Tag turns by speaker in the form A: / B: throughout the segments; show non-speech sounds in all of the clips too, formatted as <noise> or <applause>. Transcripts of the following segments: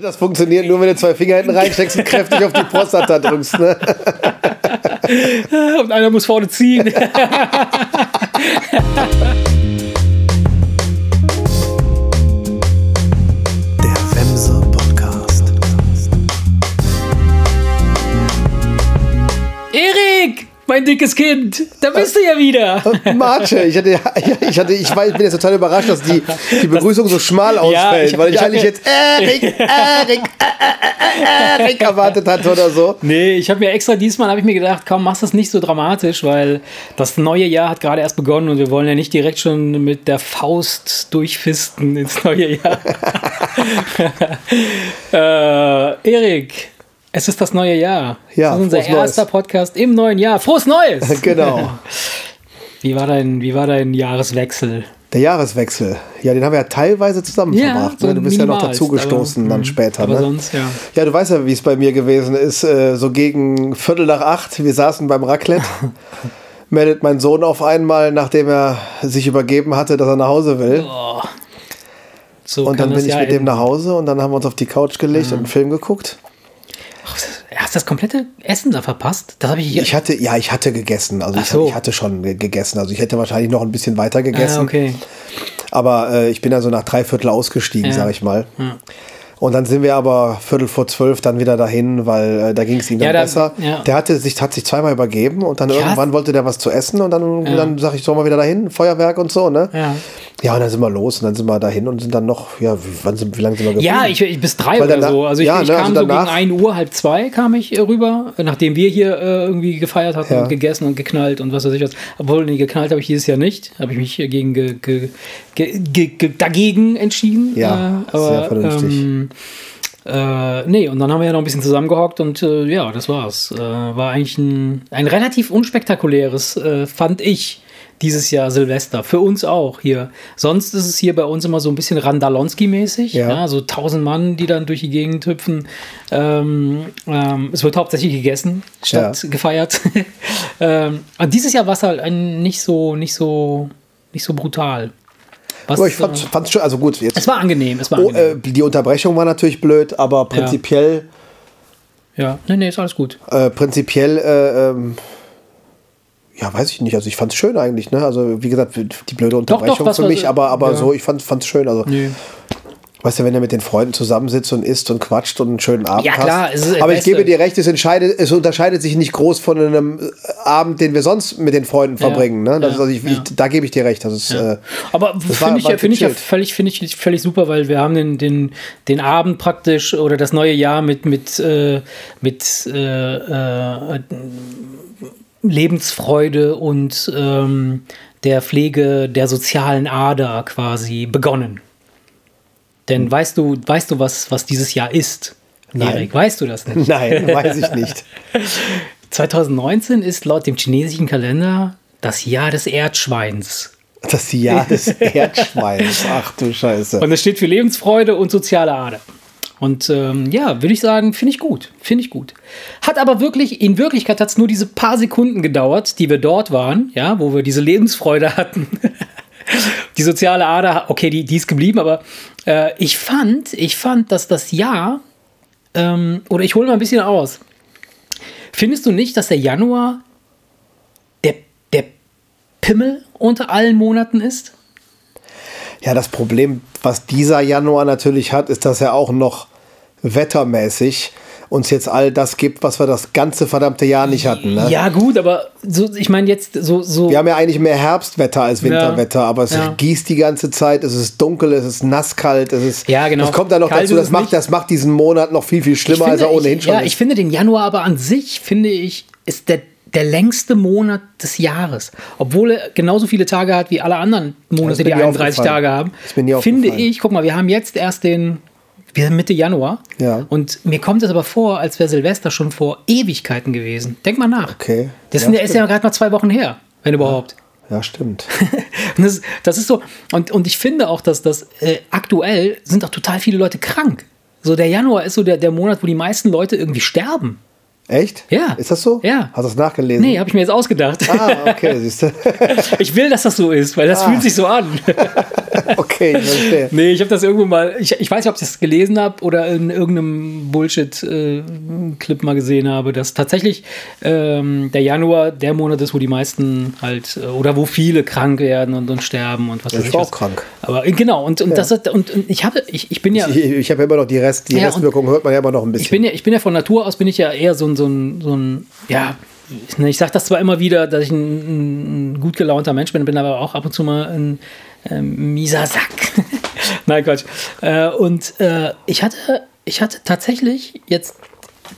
A: Das funktioniert nur, wenn du zwei Finger hinten reinsteckst und kräftig auf die Prostata drückst. Ne? <laughs>
B: Und einer muss vorne ziehen. <laughs> mein dickes Kind, da bist du ja wieder.
A: Marce, ich hatte, ich hatte, ich war, ich bin jetzt total überrascht, dass die, die Begrüßung so schmal ausfällt,
B: ich-
A: weil ich,
B: ich hab
A: eigentlich jetzt Erik, Erik, äh, äh, äh, Erik <laughs> erwartet hatte oder so.
B: Nee, ich habe mir extra diesmal, habe ich mir gedacht, komm, mach das nicht so dramatisch, weil das neue Jahr hat gerade erst begonnen und wir wollen ja nicht direkt schon mit der Faust durchfisten ins neue Jahr. <laughs> <laughs> äh, Erik, es ist das neue Jahr.
A: Ja,
B: das ist unser
A: frohes Neues.
B: erster Podcast im neuen Jahr. Frohes Neues! <laughs>
A: Genau. <laughs>
B: Wie war dein, wie war dein Jahreswechsel?
A: Der Jahreswechsel. Ja, den haben wir ja teilweise zusammen
B: Ja,
A: verbracht.
B: so
A: ne? Du bist ja noch dazugestoßen dann später.
B: Aber
A: ne?
B: sonst, ja.
A: Ja, du weißt ja, wie es bei mir gewesen ist. Äh, so gegen Viertel nach acht, wir saßen beim Raclette. <laughs> meldet mein Sohn auf einmal, nachdem er sich übergeben hatte, dass er nach Hause will.
B: Oh. So
A: und dann bin ich
B: ja
A: mit dem nach Hause und dann haben wir uns auf die Couch gelegt und einen Film geguckt.
B: Hast du das komplette Essen da verpasst? Das habe ich hier.
A: Ich hatte, ja, ich hatte gegessen. Also ich,
B: so.
A: ich hatte schon ge- gegessen. Also ich hätte wahrscheinlich noch ein bisschen weiter gegessen.
B: ah, okay.
A: Aber äh, ich bin also nach drei Viertel ausgestiegen,
B: Ja.
A: sag ich mal. Und dann sind wir aber Viertel vor zwölf dann wieder dahin, weil äh, da ging es ihm dann
B: Ja, da-
A: besser.
B: ja.
A: Der hatte sich, hat sich zweimal übergeben und dann
B: Krass.
A: irgendwann wollte der was zu essen und dann, dann sag ich, sollen wir wieder dahin? Feuerwerk und so, ne?
B: Ja.
A: Ja, und dann sind wir los und dann sind wir dahin und sind dann noch, ja, wie, wann sind, wie lange sind wir geblieben?
B: Ja, ich, ich bis drei
A: Weil
B: oder
A: danach-
B: so. Also ich,
A: ja,
B: ich
A: ne,
B: kam
A: also
B: so gegen 1 Uhr, halb zwei kam ich äh, rüber, nachdem wir hier äh, irgendwie gefeiert hatten
A: Ja.
B: und gegessen und geknallt und was weiß ich was. Obwohl, nee, geknallt habe ich dieses Jahr nicht. Habe ich mich gegen ge, ge, ge, ge, ge, dagegen entschieden.
A: Ja,
B: äh, aber,
A: sehr vernünftig.
B: Ähm, äh, nee, und dann haben wir ja noch ein bisschen zusammengehockt und äh, ja, das war's. Äh, war eigentlich ein, ein relativ unspektakuläres, äh, fand ich, dieses Jahr Silvester. Für uns auch hier. Sonst ist es hier bei uns immer so ein bisschen Randalonski-mäßig.
A: Ja.
B: Ja. so tausend Mann, die dann durch die Gegend hüpfen. Ähm, ähm, es wird hauptsächlich gegessen, statt gefeiert. <laughs> ähm, und dieses Jahr war es halt ein, nicht so, nicht so, nicht so brutal. Was,
A: Aber ich fand
B: äh,
A: es schon, also gut, jetzt.
B: es war angenehm, es war
A: Oh,
B: angenehm.
A: äh, die Unterbrechung war natürlich blöd, aber prinzipiell,
B: ja, nee, nee, ist alles gut.
A: äh, prinzipiell, äh, ähm, ja, weiß ich nicht. Also ich fand es schön eigentlich, ne? Also wie gesagt, die blöde Unterbrechung
B: was
A: für
B: wir-
A: mich, aber, aber
B: ja.
A: so, ich fand es schön. Also
B: Nee.
A: Weißt du, wenn du mit den Freunden zusammensitzt und isst und quatscht und einen schönen Abend
B: Ja, klar,
A: hast. Aber ich gebe dir recht, es, es unterscheidet sich nicht groß von einem äh, Abend, den wir sonst mit den Freunden verbringen. Ne?
B: Ja,
A: ist, also ich,
B: ja.
A: ich, da gebe ich dir recht. Das ist, äh,
B: Aber finde ich, ja- finde ich ja völlig, finde ich völlig super, weil wir haben den, den, den Abend praktisch oder das neue Jahr mit, mit, äh, mit äh, äh, Lebensfreude und ähm, der Pflege der sozialen Ader quasi begonnen. Denn weißt du, weißt du, was, was dieses Jahr ist?
A: Nein.
B: Erik, weißt du das nicht? <laughs>
A: nein, weiß ich nicht. <laughs>
B: 2019 ist laut dem chinesischen Kalender das Jahr des Erdschweins.
A: Das Jahr des <laughs> Erdschweins. Ach du Scheiße.
B: Und es steht für Lebensfreude und soziale Ader. Und ähm, ja, würde ich sagen, finde ich gut. Finde ich gut. Hat aber wirklich, in Wirklichkeit hat es nur diese paar Sekunden gedauert, die wir dort waren, ja, wo wir diese Lebensfreude <laughs> hatten. die soziale Ader, okay, die, die ist geblieben, aber äh, ich fand, ich fand, dass das Jahr, ähm, oder ich hole mal ein bisschen aus. Findest du nicht, dass der Januar der, der Pimmel unter allen Monaten ist?
A: Ja, das Problem, was dieser Januar natürlich hat, ist, dass er auch noch wettermäßig uns jetzt all das gibt, was wir das ganze verdammte Jahr nicht hatten. Ne?
B: Ja, gut, aber so, ich meine jetzt so, so
A: Wir haben ja eigentlich mehr Herbstwetter als Winterwetter, aber es
B: Ja.
A: gießt die ganze Zeit, es ist dunkel, es ist nasskalt, es ist.
B: Ja, genau.
A: Das kommt dann noch
B: Kalt
A: dazu, das macht,
B: nicht.
A: das macht diesen Monat noch viel, viel
B: Ich
A: schlimmer, als er ohnehin
B: ich,
A: schon
B: Ja,
A: ist.
B: ich finde den Januar aber an sich, finde ich, ist der, der längste Monat des Jahres. Obwohl er genauso viele Tage hat wie alle anderen Monate, die
A: nie
B: 31
A: aufgefallen.
B: Tage haben.
A: Nie
B: Finde ich, guck mal, wir haben jetzt erst den, wir sind Mitte Januar.
A: Ja.
B: Und mir kommt es aber vor, als wäre Silvester schon vor Ewigkeiten gewesen. Denk mal nach.
A: Okay.
B: Das
A: Ja,
B: sind ja, ist ja
A: stimmt.
B: gerade mal zwei Wochen her, wenn überhaupt.
A: ja, stimmt. <laughs>
B: Und das, das ist so, und, und ich finde auch, dass das äh, aktuell sind auch total viele Leute krank. So der Januar ist so der, der Monat, wo die meisten Leute irgendwie sterben.
A: Echt?
B: Ja.
A: Ist das so?
B: Ja.
A: Hast du das nachgelesen?
B: Nee, habe ich mir jetzt ausgedacht.
A: Ah, okay, siehst du. <laughs>
B: Ich will, dass das so ist, weil das
A: Ah.
B: fühlt sich so an. <laughs>
A: okay, ich verstehe.
B: Nee, ich habe das irgendwo mal, ich, ich weiß nicht, ob ich das gelesen habe oder in irgendeinem Bullshit-Clip mal gesehen habe, dass tatsächlich ähm, der Januar der Monat ist, wo die meisten halt, äh, oder wo viele krank werden und, und sterben und was weiß
A: Ich
B: ich.
A: war
B: was.
A: auch krank.
B: Aber äh, genau, und, und, das, hat- und, und ich habe, ich, ich bin ja.
A: Ich, ich habe ja immer noch die Rest, die
B: Ja,
A: Restwirkung hört man ja immer noch ein bisschen.
B: Ich bin ja, ich bin ja von Natur aus bin ich ja eher so ein, so ein, so ein ja, ich sage das zwar immer wieder, dass ich ein, ein gut gelaunter Mensch bin, bin aber auch ab und zu mal ein ähm, mieser Sack. <laughs> Nein, Quatsch. Äh, und äh, ich hatte, ich hatte tatsächlich jetzt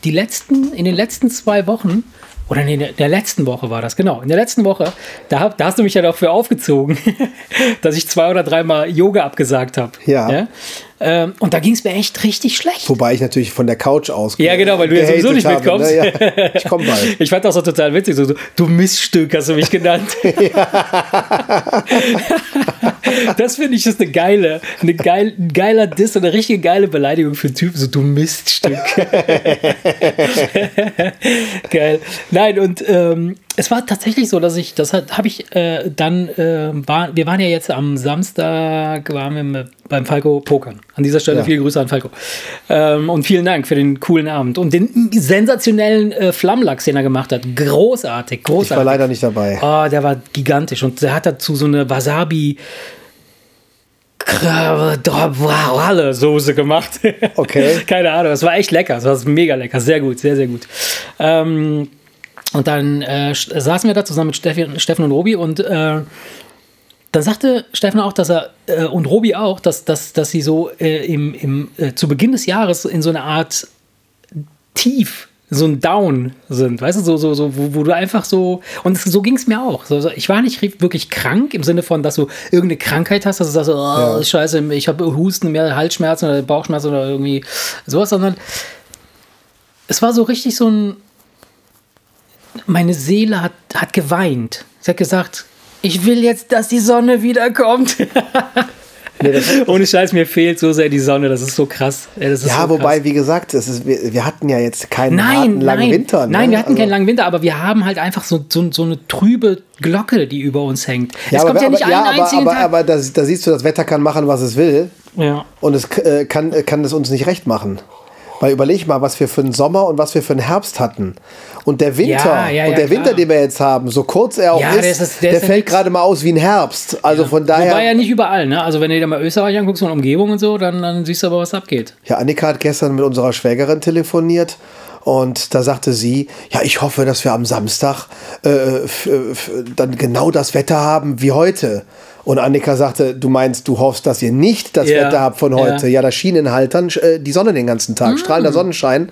B: die letzten, in den letzten zwei Wochen, oder nee, in der letzten Woche war das, genau. In der letzten Woche, da, da hast du mich ja dafür aufgezogen, <laughs> dass ich zwei oder dreimal Yoga abgesagt habe.
A: Ja.
B: Ähm, und da ging es mir echt richtig schlecht.
A: Wobei ich natürlich von der Couch aus.
B: Ja, genau, weil du ja sowieso nicht
A: gehatet habe,
B: mitkommst.
A: Ne? Ja, ich komme bald. <laughs>
B: Ich fand das auch total witzig. So, so, du Miststück hast du mich genannt. <laughs> <laughs> das finde ich ist eine geile, eine geil, ein geiler Diss und eine richtige geile Beleidigung für einen Typen. So, du Miststück. Geil. Nein, und ähm, es war tatsächlich so, dass ich, das habe ich äh, dann, äh, war, wir waren ja jetzt am Samstag, waren wir mit, beim Falco Pokern. An dieser Stelle
A: Ja.
B: viele Grüße an Falco. Ähm, und vielen Dank für den coolen Abend und den sensationellen äh, Flammlachs, den er gemacht hat. Großartig,
A: Ich war
B: großartig.
A: leider nicht dabei.
B: Oh, der war gigantisch und der hat dazu so eine Wasabi Soße gemacht.
A: Okay. <laughs>
B: Keine Ahnung, es war echt lecker. Es war mega lecker, sehr gut, sehr, sehr gut. Ähm, und dann äh, saßen wir da zusammen mit Steffi, Steffen und Robi und äh, dann sagte Steffen auch, dass er äh, und Robi auch, dass, dass, dass sie so äh, im, im, äh, zu Beginn des Jahres in so eine Art Tief, so ein Down sind, weißt du, so, so, so wo, wo du einfach so, und so ging es mir auch. So, ich war nicht wirklich krank im Sinne von, dass du irgendeine Krankheit hast, dass du sagst, oh,
A: Ja.
B: scheiße, ich habe Husten, mehr Halsschmerzen oder Bauchschmerzen oder irgendwie sowas, sondern es war so richtig so ein, meine Seele hat, hat geweint. Sie hat gesagt, ich will jetzt, dass die Sonne wiederkommt.
A: Nee, <laughs>
B: Ohne Scheiß, mir fehlt so sehr die Sonne. Das ist so krass. Ist
A: ja,
B: so
A: wobei,
B: krass.
A: wie gesagt, ist, wir, wir hatten ja jetzt keinen
B: Nein,
A: harten, langen
B: nein,
A: Winter. Ne?
B: nein, wir hatten
A: Also-
B: keinen langen Winter, aber wir haben halt einfach so, so, so eine trübe Glocke, die über uns hängt.
A: Ja,
B: es
A: aber,
B: kommt ja
A: aber,
B: nicht
A: ja,
B: einen
A: aber,
B: einzigen
A: aber,
B: Tag.
A: aber das, da siehst du, das Wetter kann machen, was es will.
B: ja.
A: Und es äh, kann, äh, kann es uns nicht recht machen. Weil überleg mal, was wir für einen Sommer und was wir für einen Herbst hatten. Und der Winter,
B: Ja, ja,
A: und der Winter,
B: klar.
A: den wir jetzt haben, so kurz er auch ist,
B: der ist- der
A: der, fällt gerade mal aus wie ein Herbst. Also von daher.
B: Wobei ja nicht überall, ne? Also wenn du dir mal Österreich anguckst und Umgebung und so, dann, dann siehst du aber, was abgeht.
A: Ja, Annika hat gestern mit unserer Schwägerin telefoniert und da sagte sie, ja, ich hoffe, dass wir am Samstag äh, f- dann genau das Wetter haben wie heute. Und Annika sagte, du meinst, du hoffst, dass ihr nicht das
B: Ja,
A: Wetter habt von heute.
B: ja.
A: Ja, da schien in Haltern äh, die Sonne den ganzen Tag, strahlender Sonnenschein.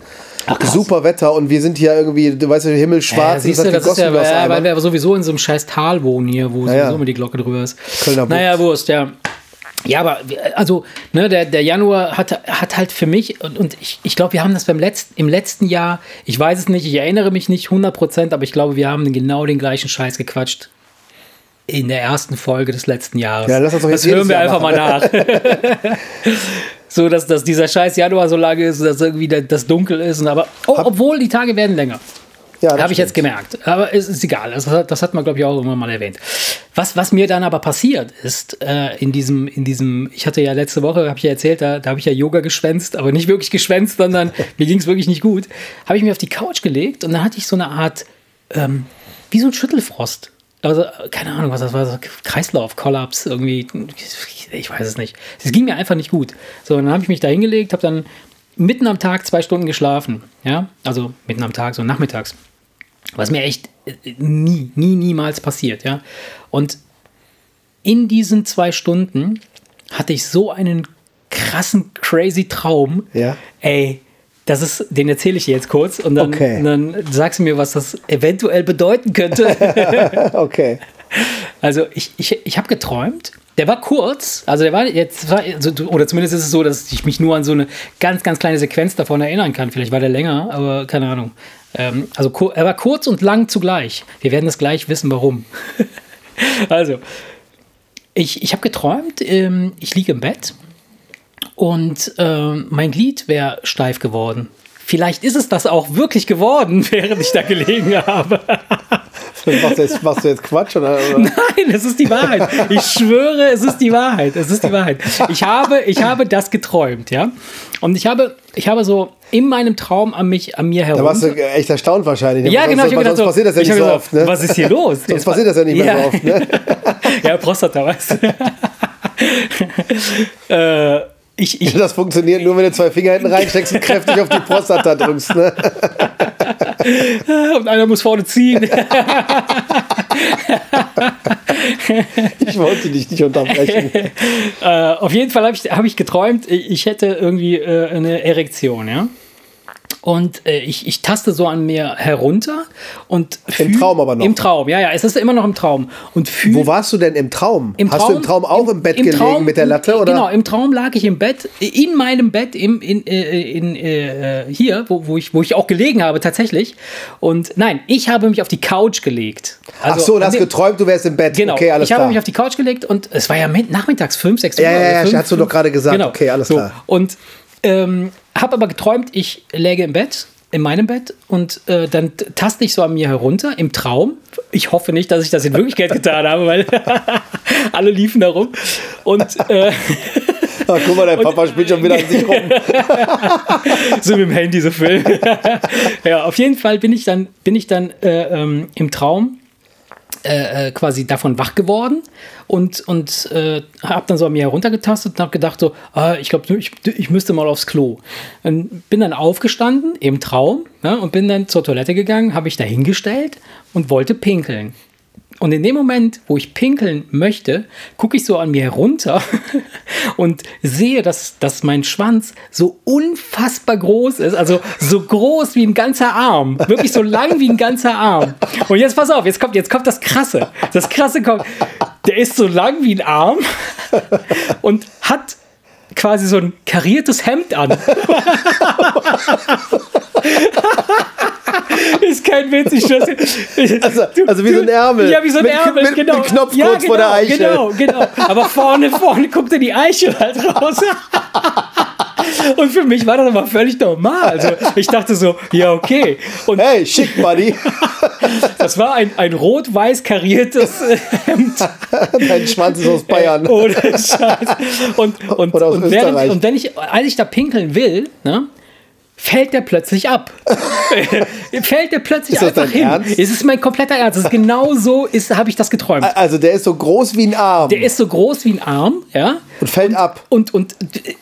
A: Super Wetter und wir sind hier irgendwie, du weißt, Himmel schwarz,
B: siehst du,
A: und
B: das ist ja, ja, weil wir aber sowieso in so einem scheiß Tal wohnen hier, wo
A: ja.
B: sowieso immer die Glocke drüber ist.
A: Kölner Bucht.
B: naja, Wurst, ja. Ja, aber also, ne, der, der Januar hat, hat halt für mich, und, und ich, ich glaube, wir haben das beim letzten, im letzten Jahr, ich weiß es nicht, ich erinnere mich nicht 100%, aber ich glaube, wir haben genau den gleichen Scheiß gequatscht in der ersten Folge des letzten Jahres.
A: Ja, lass uns doch
B: das
A: jetzt
B: hören wir
A: jedes
B: einfach
A: Jahr
B: mal nach. <laughs> so, dass, dass dieser scheiß Januar so lange ist, dass irgendwie das dunkel ist. Und aber, oh, obwohl die Tage werden länger.
A: Ja, das
B: Habe ich jetzt gemerkt. Aber es ist egal. Das, hat- das hat man, glaube ich, auch irgendwann mal erwähnt. Was, was mir dann aber passiert ist, äh, in, diesem, in diesem, ich hatte ja letzte Woche, habe ich ja erzählt, da, da habe ich ja Yoga geschwänzt, aber nicht wirklich geschwänzt, sondern <laughs> mir ging es wirklich nicht gut. Habe ich mir auf die Couch gelegt und dann hatte ich so eine Art, ähm, wie so ein Schüttelfrost. Also, keine Ahnung, was das war, so Kreislauf, Kollaps, irgendwie, ich weiß es nicht. Es ging mir einfach nicht gut. So, dann habe ich mich da hingelegt, habe dann mitten am Tag zwei Stunden geschlafen. Ja, also mitten am Tag, so nachmittags. Was mir echt äh, nie, nie, niemals passiert, ja. Und in diesen zwei Stunden hatte ich so einen krassen, crazy Traum.
A: Ja.
B: Ey, das ist, den erzähle ich dir jetzt kurz und dann,
A: Okay.
B: dann sagst du mir, was das eventuell bedeuten könnte. <laughs>
A: Okay.
B: Also ich, ich, ich habe geträumt. Der war kurz, also der war jetzt, oder zumindest ist es so, dass ich mich nur an so eine ganz, ganz kleine Sequenz davon erinnern kann. Vielleicht war der länger, aber keine Ahnung. Ähm, also er war kurz und lang zugleich. Wir werden das gleich wissen, warum. <laughs> also, ich, ich habe geträumt, ähm, ich liege im Bett und ähm, mein Glied wäre steif geworden. Vielleicht ist es das auch wirklich geworden, <laughs> während ich da gelegen habe.
A: Machst du, jetzt, machst du jetzt Quatsch? Oder? <laughs>
B: Nein, es ist die Wahrheit. Ich schwöre, es ist die Wahrheit. Es ist die Wahrheit. Ich habe, ich habe das geträumt, ja. Und ich habe, ich habe so in meinem Traum an mich, an mir herum.
A: Da warst du echt erstaunt wahrscheinlich.
B: Ja, genau.
A: Sonst,
B: Ich habe gedacht,
A: sonst
B: so,
A: passiert das ja
B: ich
A: nicht so
B: habe
A: oft.
B: gesagt,
A: Ne?
B: Was ist hier los?
A: Sonst passiert das ja nicht mehr
B: Ja.
A: so oft. Ne? <laughs>
B: ja, Prostata, weißt du. äh, ich, ich, <laughs>
A: Das funktioniert nur, wenn du zwei Finger hinten reinsteckst und kräftig auf die Prostata drückst. Ne? <laughs>
B: und einer muss vorne ziehen.
A: Ich wollte dich nicht unterbrechen. <laughs>
B: äh, auf jeden Fall habe ich, hab ich geträumt, ich hätte irgendwie äh, eine Erektion, ja. Und äh, ich, ich taste so an mir herunter und
A: Im Traum aber noch.
B: Im Traum, ja, ja, es ist immer noch im Traum. Und fühl,
A: Wo warst du denn im Traum?
B: Im
A: Hast du im Traum auch im, Bett gelegen
B: Traum-
A: mit der Latte? Oder?
B: Genau, im Traum lag ich im Bett, in meinem Bett, im, in, äh, in, äh, hier, wo, wo, ich, wo ich auch gelegen habe tatsächlich. Und nein, ich habe mich auf die Couch gelegt.
A: Ach
B: Also
A: so, du hast
B: dem-
A: geträumt, du wärst im Bett.
B: Genau,
A: Okay, alles
B: ich habe
A: klar.
B: mich auf die Couch gelegt und es war ja mit- nachmittags, 5, 6 Uhr.
A: Ja, ja,
B: oder
A: ja,
B: fünf,
A: hast du doch
B: fünf-
A: gerade gesagt. Okay, alles klar.
B: Und ähm, habe aber geträumt, ich läge im Bett, in meinem Bett und äh, dann taste ich so an mir herunter im Traum. Ich hoffe nicht, dass ich das in Wirklichkeit getan habe, weil <laughs> alle liefen da rum. Und äh,
A: Ach, <laughs> guck mal, dein Papa spielt schon wieder an sich rum. <laughs>
B: so mit dem Handy so filmen. ja, auf jeden Fall bin ich dann, bin ich dann äh, ähm, im Traum äh, äh, quasi davon wach geworden und, und äh, habe dann so an mir heruntergetastet und habe gedacht so, ah, ich glaube, ich, ich müsste mal aufs Klo. Und bin dann aufgestanden im Traum ne, und bin dann zur Toilette gegangen, habe ich da hingestellt und wollte pinkeln. Und in dem Moment, wo ich pinkeln möchte, gucke ich so an mir herunter <laughs> und sehe, dass, dass mein Schwanz so unfassbar groß ist. Also so groß wie ein ganzer Arm. Wirklich so lang wie ein ganzer Arm. Und jetzt pass auf, jetzt kommt, jetzt kommt das Krasse. Das Krasse kommt. Der ist so lang wie ein Arm <laughs> und hat quasi so ein kariertes Hemd an. <laughs> ist kein Witz, ich schwör's.
A: Also, also wie so ein Ärmel.
B: Ja, wie so ein
A: mit,
B: Ärmel,
A: mit,
B: genau.
A: Mit Knopf
B: ja,
A: kurz
B: genau,
A: vor der Eichel.
B: Genau, genau. Aber vorne, vorne guckte die Eichel halt raus. <laughs> Und für mich war das aber völlig normal. Also ich dachte so, ja, okay. Und
A: Hey, schick, Buddy. <laughs>
B: das war ein, ein rot-weiß kariertes <laughs> Hemd.
A: Dein Schwanz ist aus Bayern.
B: Ohne Scheiß. Und, und, und, während,
A: Österreich.
B: und wenn ich, als ich da pinkeln will, ne, fällt der plötzlich ab. <laughs> fällt der plötzlich
A: Ist das
B: einfach
A: dein
B: hin.
A: Ernst?
B: Es ist mein kompletter Ernst. Es ist genau so ist, habe ich das geträumt.
A: Also der ist so groß wie ein Arm
B: Der ist so groß wie ein Arm, ja.
A: und fällt ab.
B: Und, und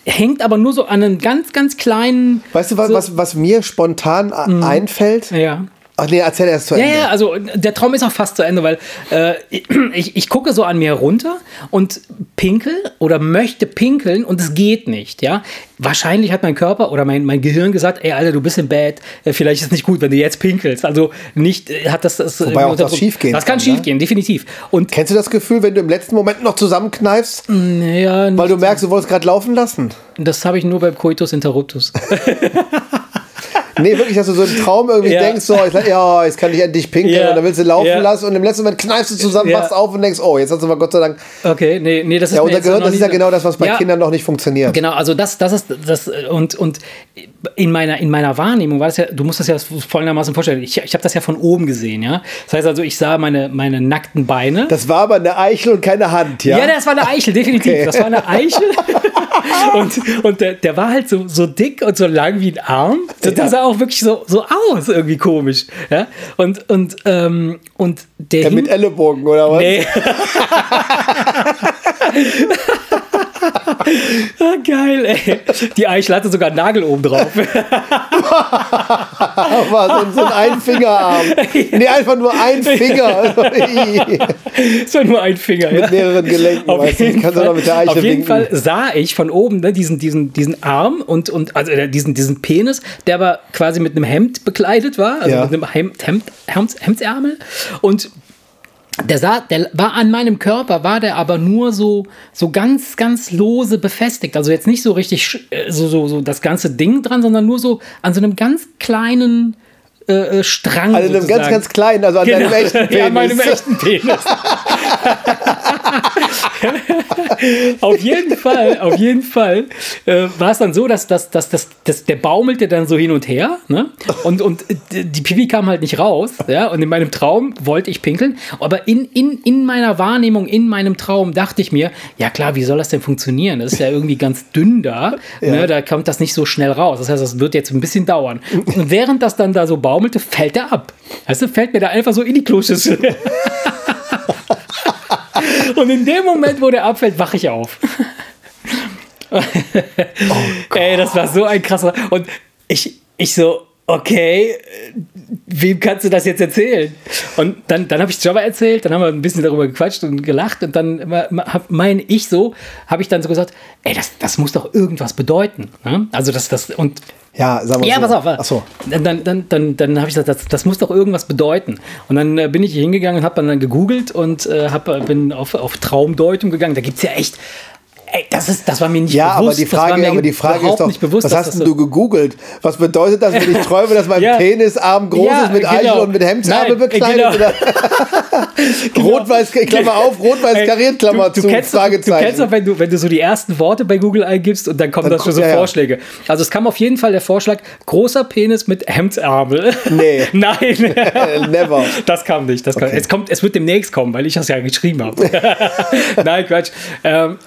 B: hängt aber nur so an einem ganz, ganz kleinen.
A: Weißt du, was,
B: so,
A: was, was mir spontan a- einfällt?
B: Ja.
A: Ach nee, erzähl erst zu
B: Ja,
A: Ende.
B: ja, also der Traum ist auch fast zu Ende, weil äh, ich, ich gucke so an mir runter und pinkel oder möchte pinkeln und es geht nicht, ja. Wahrscheinlich hat mein Körper oder mein, mein Gehirn gesagt, ey, Alter, du bist im Bett, äh, vielleicht ist es nicht gut, wenn du jetzt pinkelst. Also nicht, äh, hat das... das
A: Wobei auch das schiefgehen
B: Das kann
A: kann, ne?
B: schiefgehen, definitiv. Und
A: Kennst du das Gefühl, wenn du im letzten Moment noch zusammenkneifst,
B: ja,
A: weil du merkst, du wolltest gerade laufen lassen?
B: das habe ich nur beim Coitus Interruptus. <laughs>
A: Nee, wirklich, dass du so im Traum irgendwie
B: Ja.
A: denkst, so, jetzt, ja, jetzt kann ich endlich pinkeln
B: Ja.
A: und dann willst du laufen
B: Ja.
A: lassen und im letzten Moment kneifst du zusammen,
B: Ja.
A: wachst auf und denkst, oh, jetzt hast du mal Gott sei Dank.
B: Okay, nee, nee, das ist
A: Ja, unser Gehirn, das ist ja genau das, was bei Kindern noch nicht funktioniert.
B: Genau, also das, das ist das und, und in meiner, in meiner Wahrnehmung war das ja, du musst das ja folgendermaßen vorstellen. Ich, ich habe das ja von oben gesehen, ja. Das heißt also, ich sah meine, meine nackten Beine.
A: Das war aber eine Eichel und keine Hand, ja?
B: ja, das war eine Eichel, definitiv.
A: Okay.
B: Das war eine Eichel. <laughs> und und der, der war halt so, so dick und so lang wie ein Arm. Der
A: Ja.
B: sah auch wirklich so, so aus, irgendwie komisch. Ja? Und, und, ähm, und der hing-
A: mit Ellenbogen, oder was?
B: Nee. <laughs> <laughs> ah, geil, ey. Die Eichel hatte sogar einen Nagel oben drauf. <laughs>
A: Aber so, so ein Einfingerarm. Nee, einfach nur ein Finger. <laughs>
B: Es war nur ein Finger.
A: mit
B: Ja.
A: mehreren Gelenken,
B: Auf
A: weißt du?
B: jeden,
A: Kannst du
B: Fall,
A: mit der Eichel
B: auf jeden
A: winken.
B: Fall sah ich von oben ne, diesen, diesen, diesen Arm und, und also äh, diesen, diesen Penis, der aber quasi mit einem Hemd bekleidet war, also
A: Ja.
B: mit einem Hemd, Hemd, Hemd, Hemdsärmel. Und der, sah, der war an meinem Körper, war der aber nur so, so ganz, ganz lose befestigt. Also jetzt nicht so richtig äh, so, so, so das ganze Ding dran, sondern nur so an so einem ganz kleinen äh, äh, Strang.
A: Also einem ganz, ganz kleinen, also an deinem echten Penis.
B: Ja, an meinem echten Penis. <laughs> <laughs> auf jeden Fall, auf jeden Fall äh, war es dann so, dass, dass, dass, dass, dass der baumelte dann so hin und her, ne? Und, und die Pipi kam halt nicht raus, ja? Und in meinem Traum wollte ich pinkeln, aber in, in, in meiner Wahrnehmung, in meinem Traum dachte ich mir, ja klar, wie soll das denn funktionieren? Das ist ja irgendwie ganz dünn da, ja. ne? Da kommt das nicht so schnell raus. Das heißt, das wird jetzt ein bisschen dauern. Und während das dann da so baumelte, fällt er ab. Weißt du, fällt mir da einfach so in die Kloschüssel. <laughs> Und in dem Moment, wo der abfällt, wache ich auf. <laughs> oh Ey, das war so ein krasser. Und ich, ich so, okay, wem kannst du das jetzt erzählen? Und dann, dann habe ich Java erzählt, dann haben wir ein bisschen darüber gequatscht und gelacht und dann meine ich so, habe ich dann so gesagt, ey, das, das muss doch irgendwas bedeuten. Ne? Also das, das, und
A: ja,
B: sagen wir ja, so. pass auf. Ach so. Dann, dann, dann, dann, dann habe ich gesagt, das, das muss doch irgendwas bedeuten. Und dann äh, bin ich hingegangen und habe dann gegoogelt und äh, hab, bin auf, auf Traumdeutung gegangen. Da gibt es ja echt Ey, das, ist, das war mir nicht
A: ja,
B: bewusst.
A: Ja, aber die Frage, aber die Frage ist doch,
B: bewusst,
A: was hast so du gegoogelt? Was bedeutet das, wenn ich <laughs> träume, dass mein ja. Penisarm groß ja, ist mit genau. Eichel und mit Hemdsärmel bekleidet? Genau. <laughs> <laughs> genau. Rot-weiß, Klammer auf, rot-weiß kariert, Klammer du, du zu,
B: kennst,
A: Fragezeichen.
B: Du kennst doch, wenn du, wenn du so die ersten Worte bei Google eingibst und dann kommen dann da schon so Vorschläge. Also es kam auf jeden Fall der Vorschlag, großer Penis mit Hemdsärmel.
A: Nee.
B: Nein.
A: Never.
B: Das kam nicht. Das okay. kam. Es, kommt, es wird demnächst kommen, weil ich das ja geschrieben habe. Nein, Quatsch. Ähm,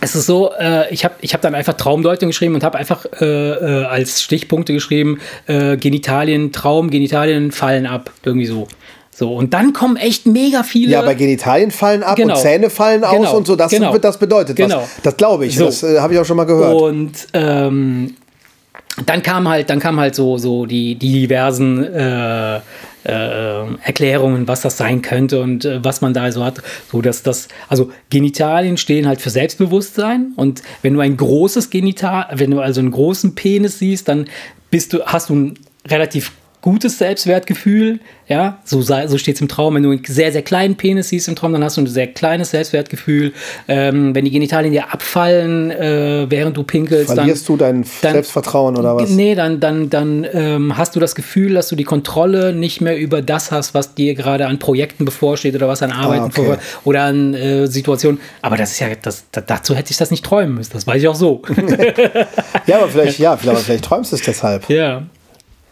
B: es ist so, äh, ich habe ich hab dann einfach Traumdeutung geschrieben und habe einfach äh, äh, als Stichpunkte geschrieben, äh, Genitalien, Traum, Genitalien fallen ab, irgendwie so. So, und dann kommen echt mega viele.
A: Ja, bei Genitalien fallen ab genau. und Zähne fallen aus genau. und so. Das, genau. das bedeutet genau. was. Das glaube ich. So. Das äh, habe ich auch schon mal gehört.
B: Und ähm, dann kam halt, dann kam halt so, so die, die diversen äh, Erklärungen, was das sein könnte und äh, was man da so hat. So dass das, also Genitalien stehen halt für Selbstbewusstsein und wenn du ein großes Genital, wenn du also einen großen Penis siehst, dann bist du, hast du ein relativ gutes Selbstwertgefühl, ja, so, so steht es im Traum. Wenn du einen sehr, sehr kleinen Penis siehst im Traum, dann hast du ein sehr kleines Selbstwertgefühl. Ähm, wenn die Genitalien dir abfallen, äh, während du pinkelst,
A: verlierst
B: dann,
A: du dein dann, Selbstvertrauen oder was?
B: Nee, dann, dann, dann ähm, hast du das Gefühl, dass du die Kontrolle nicht mehr über das hast, was dir gerade an Projekten bevorsteht oder was an Arbeiten ah, okay. vor, oder an äh, Situationen. Aber das ist ja, das, dazu hätte ich das nicht träumen müssen. Das weiß ich auch so. <laughs>
A: ja, aber vielleicht, <laughs> ja, vielleicht, vielleicht träumst du es deshalb.
B: Ja.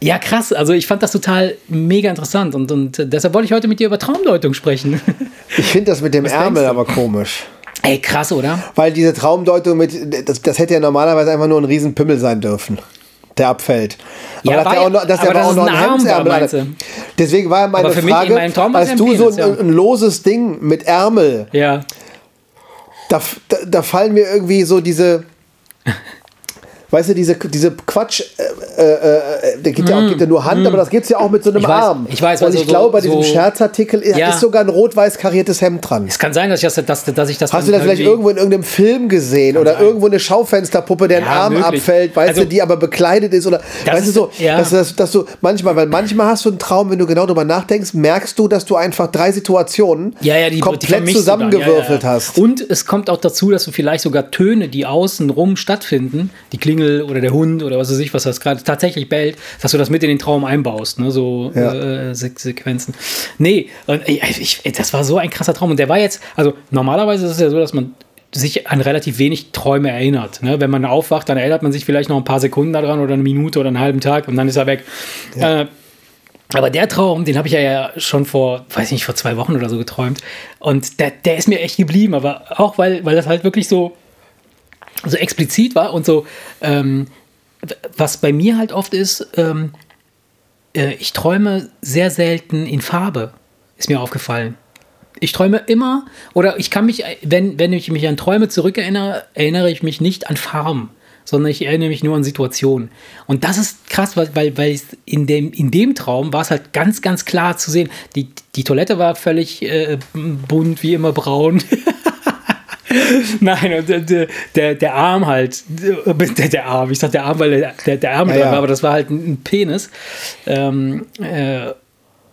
B: Ja, krass. Also ich fand das total mega interessant und, und deshalb wollte ich heute mit dir über Traumdeutung sprechen. <laughs>
A: Ich finde das mit dem Was Ärmel aber komisch.
B: Ey, krass, oder?
A: Weil diese Traumdeutung mit, das, das hätte ja normalerweise einfach nur ein Riesenpimmel sein dürfen der abfällt.
B: Aber ja,
A: war, auch noch, dass
B: der
A: auch noch ein Hemdsärmel
B: war,
A: Deswegen war meine Frage, als du Penis, so ein, ja. ein, loses Ding mit Ärmel,
B: ja.
A: da, da, da fallen mir irgendwie so diese <laughs> weißt du, diese, diese Quatsch, äh, äh, äh der gibt, mm, ja auch, gibt ja nur Hand, mm. aber das gibt es ja auch mit so einem
B: ich weiß,
A: Arm.
B: Ich weiß,
A: Und ich
B: so,
A: glaube, bei diesem so, Scherzartikel ja. ist sogar ein rot-weiß kariertes Hemd dran.
B: Es kann sein, dass ich das, dass, dass ich das
A: Hast du das vielleicht irgendwo in irgendeinem Film gesehen oder sein. irgendwo eine Schaufensterpuppe, der ja, Arm möglich. abfällt, weißt also, du, die aber bekleidet ist oder, weißt du, so, ja. dass, dass, dass, du manchmal, weil manchmal hast du einen Traum, wenn du genau darüber nachdenkst, merkst du, dass du einfach drei Situationen
B: die,
A: komplett die zusammengewürfelt hast.
B: Und es kommt auch dazu, dass du vielleicht sogar Töne, die außenrum stattfinden, die Klingel oder der Hund oder was weiß ich, was das gerade tatsächlich bellt, dass du das mit in den Traum einbaust, ne? so ja. äh, Se Sequenzen. Nee, und ich, ich, das war so ein krasser Traum. Und der war jetzt, also normalerweise ist es ja so, dass man sich an relativ wenig Träume erinnert. Ne? Wenn man aufwacht, dann erinnert man sich vielleicht noch ein paar Sekunden daran oder eine Minute oder einen halben Tag und dann ist er weg. Ja. Äh, aber der Traum, den habe ich ja schon vor, weiß ich nicht, vor zwei Wochen oder so geträumt. Und der, der ist mir echt geblieben, aber auch weil, weil das halt wirklich so, so explizit war und so, ähm, was bei mir halt oft ist, ähm, äh, ich träume sehr selten in Farbe, ist mir aufgefallen. Ich träume immer, oder ich kann mich, wenn, wenn ich mich an Träume zurückerinnere, erinnere ich mich nicht an Farben, sondern ich erinnere mich nur an Situationen. Und das ist krass, weil, weil, weil in, dem, in dem Traum war es halt ganz, ganz klar zu sehen. Die, die Toilette war völlig äh, bunt, wie immer braun. <laughs> <laughs> Nein, und der, der, der Arm halt, der, der Arm, ich sag der Arm, weil der, der Arm ja, ja. war, aber das war halt ein Penis. Ähm, äh,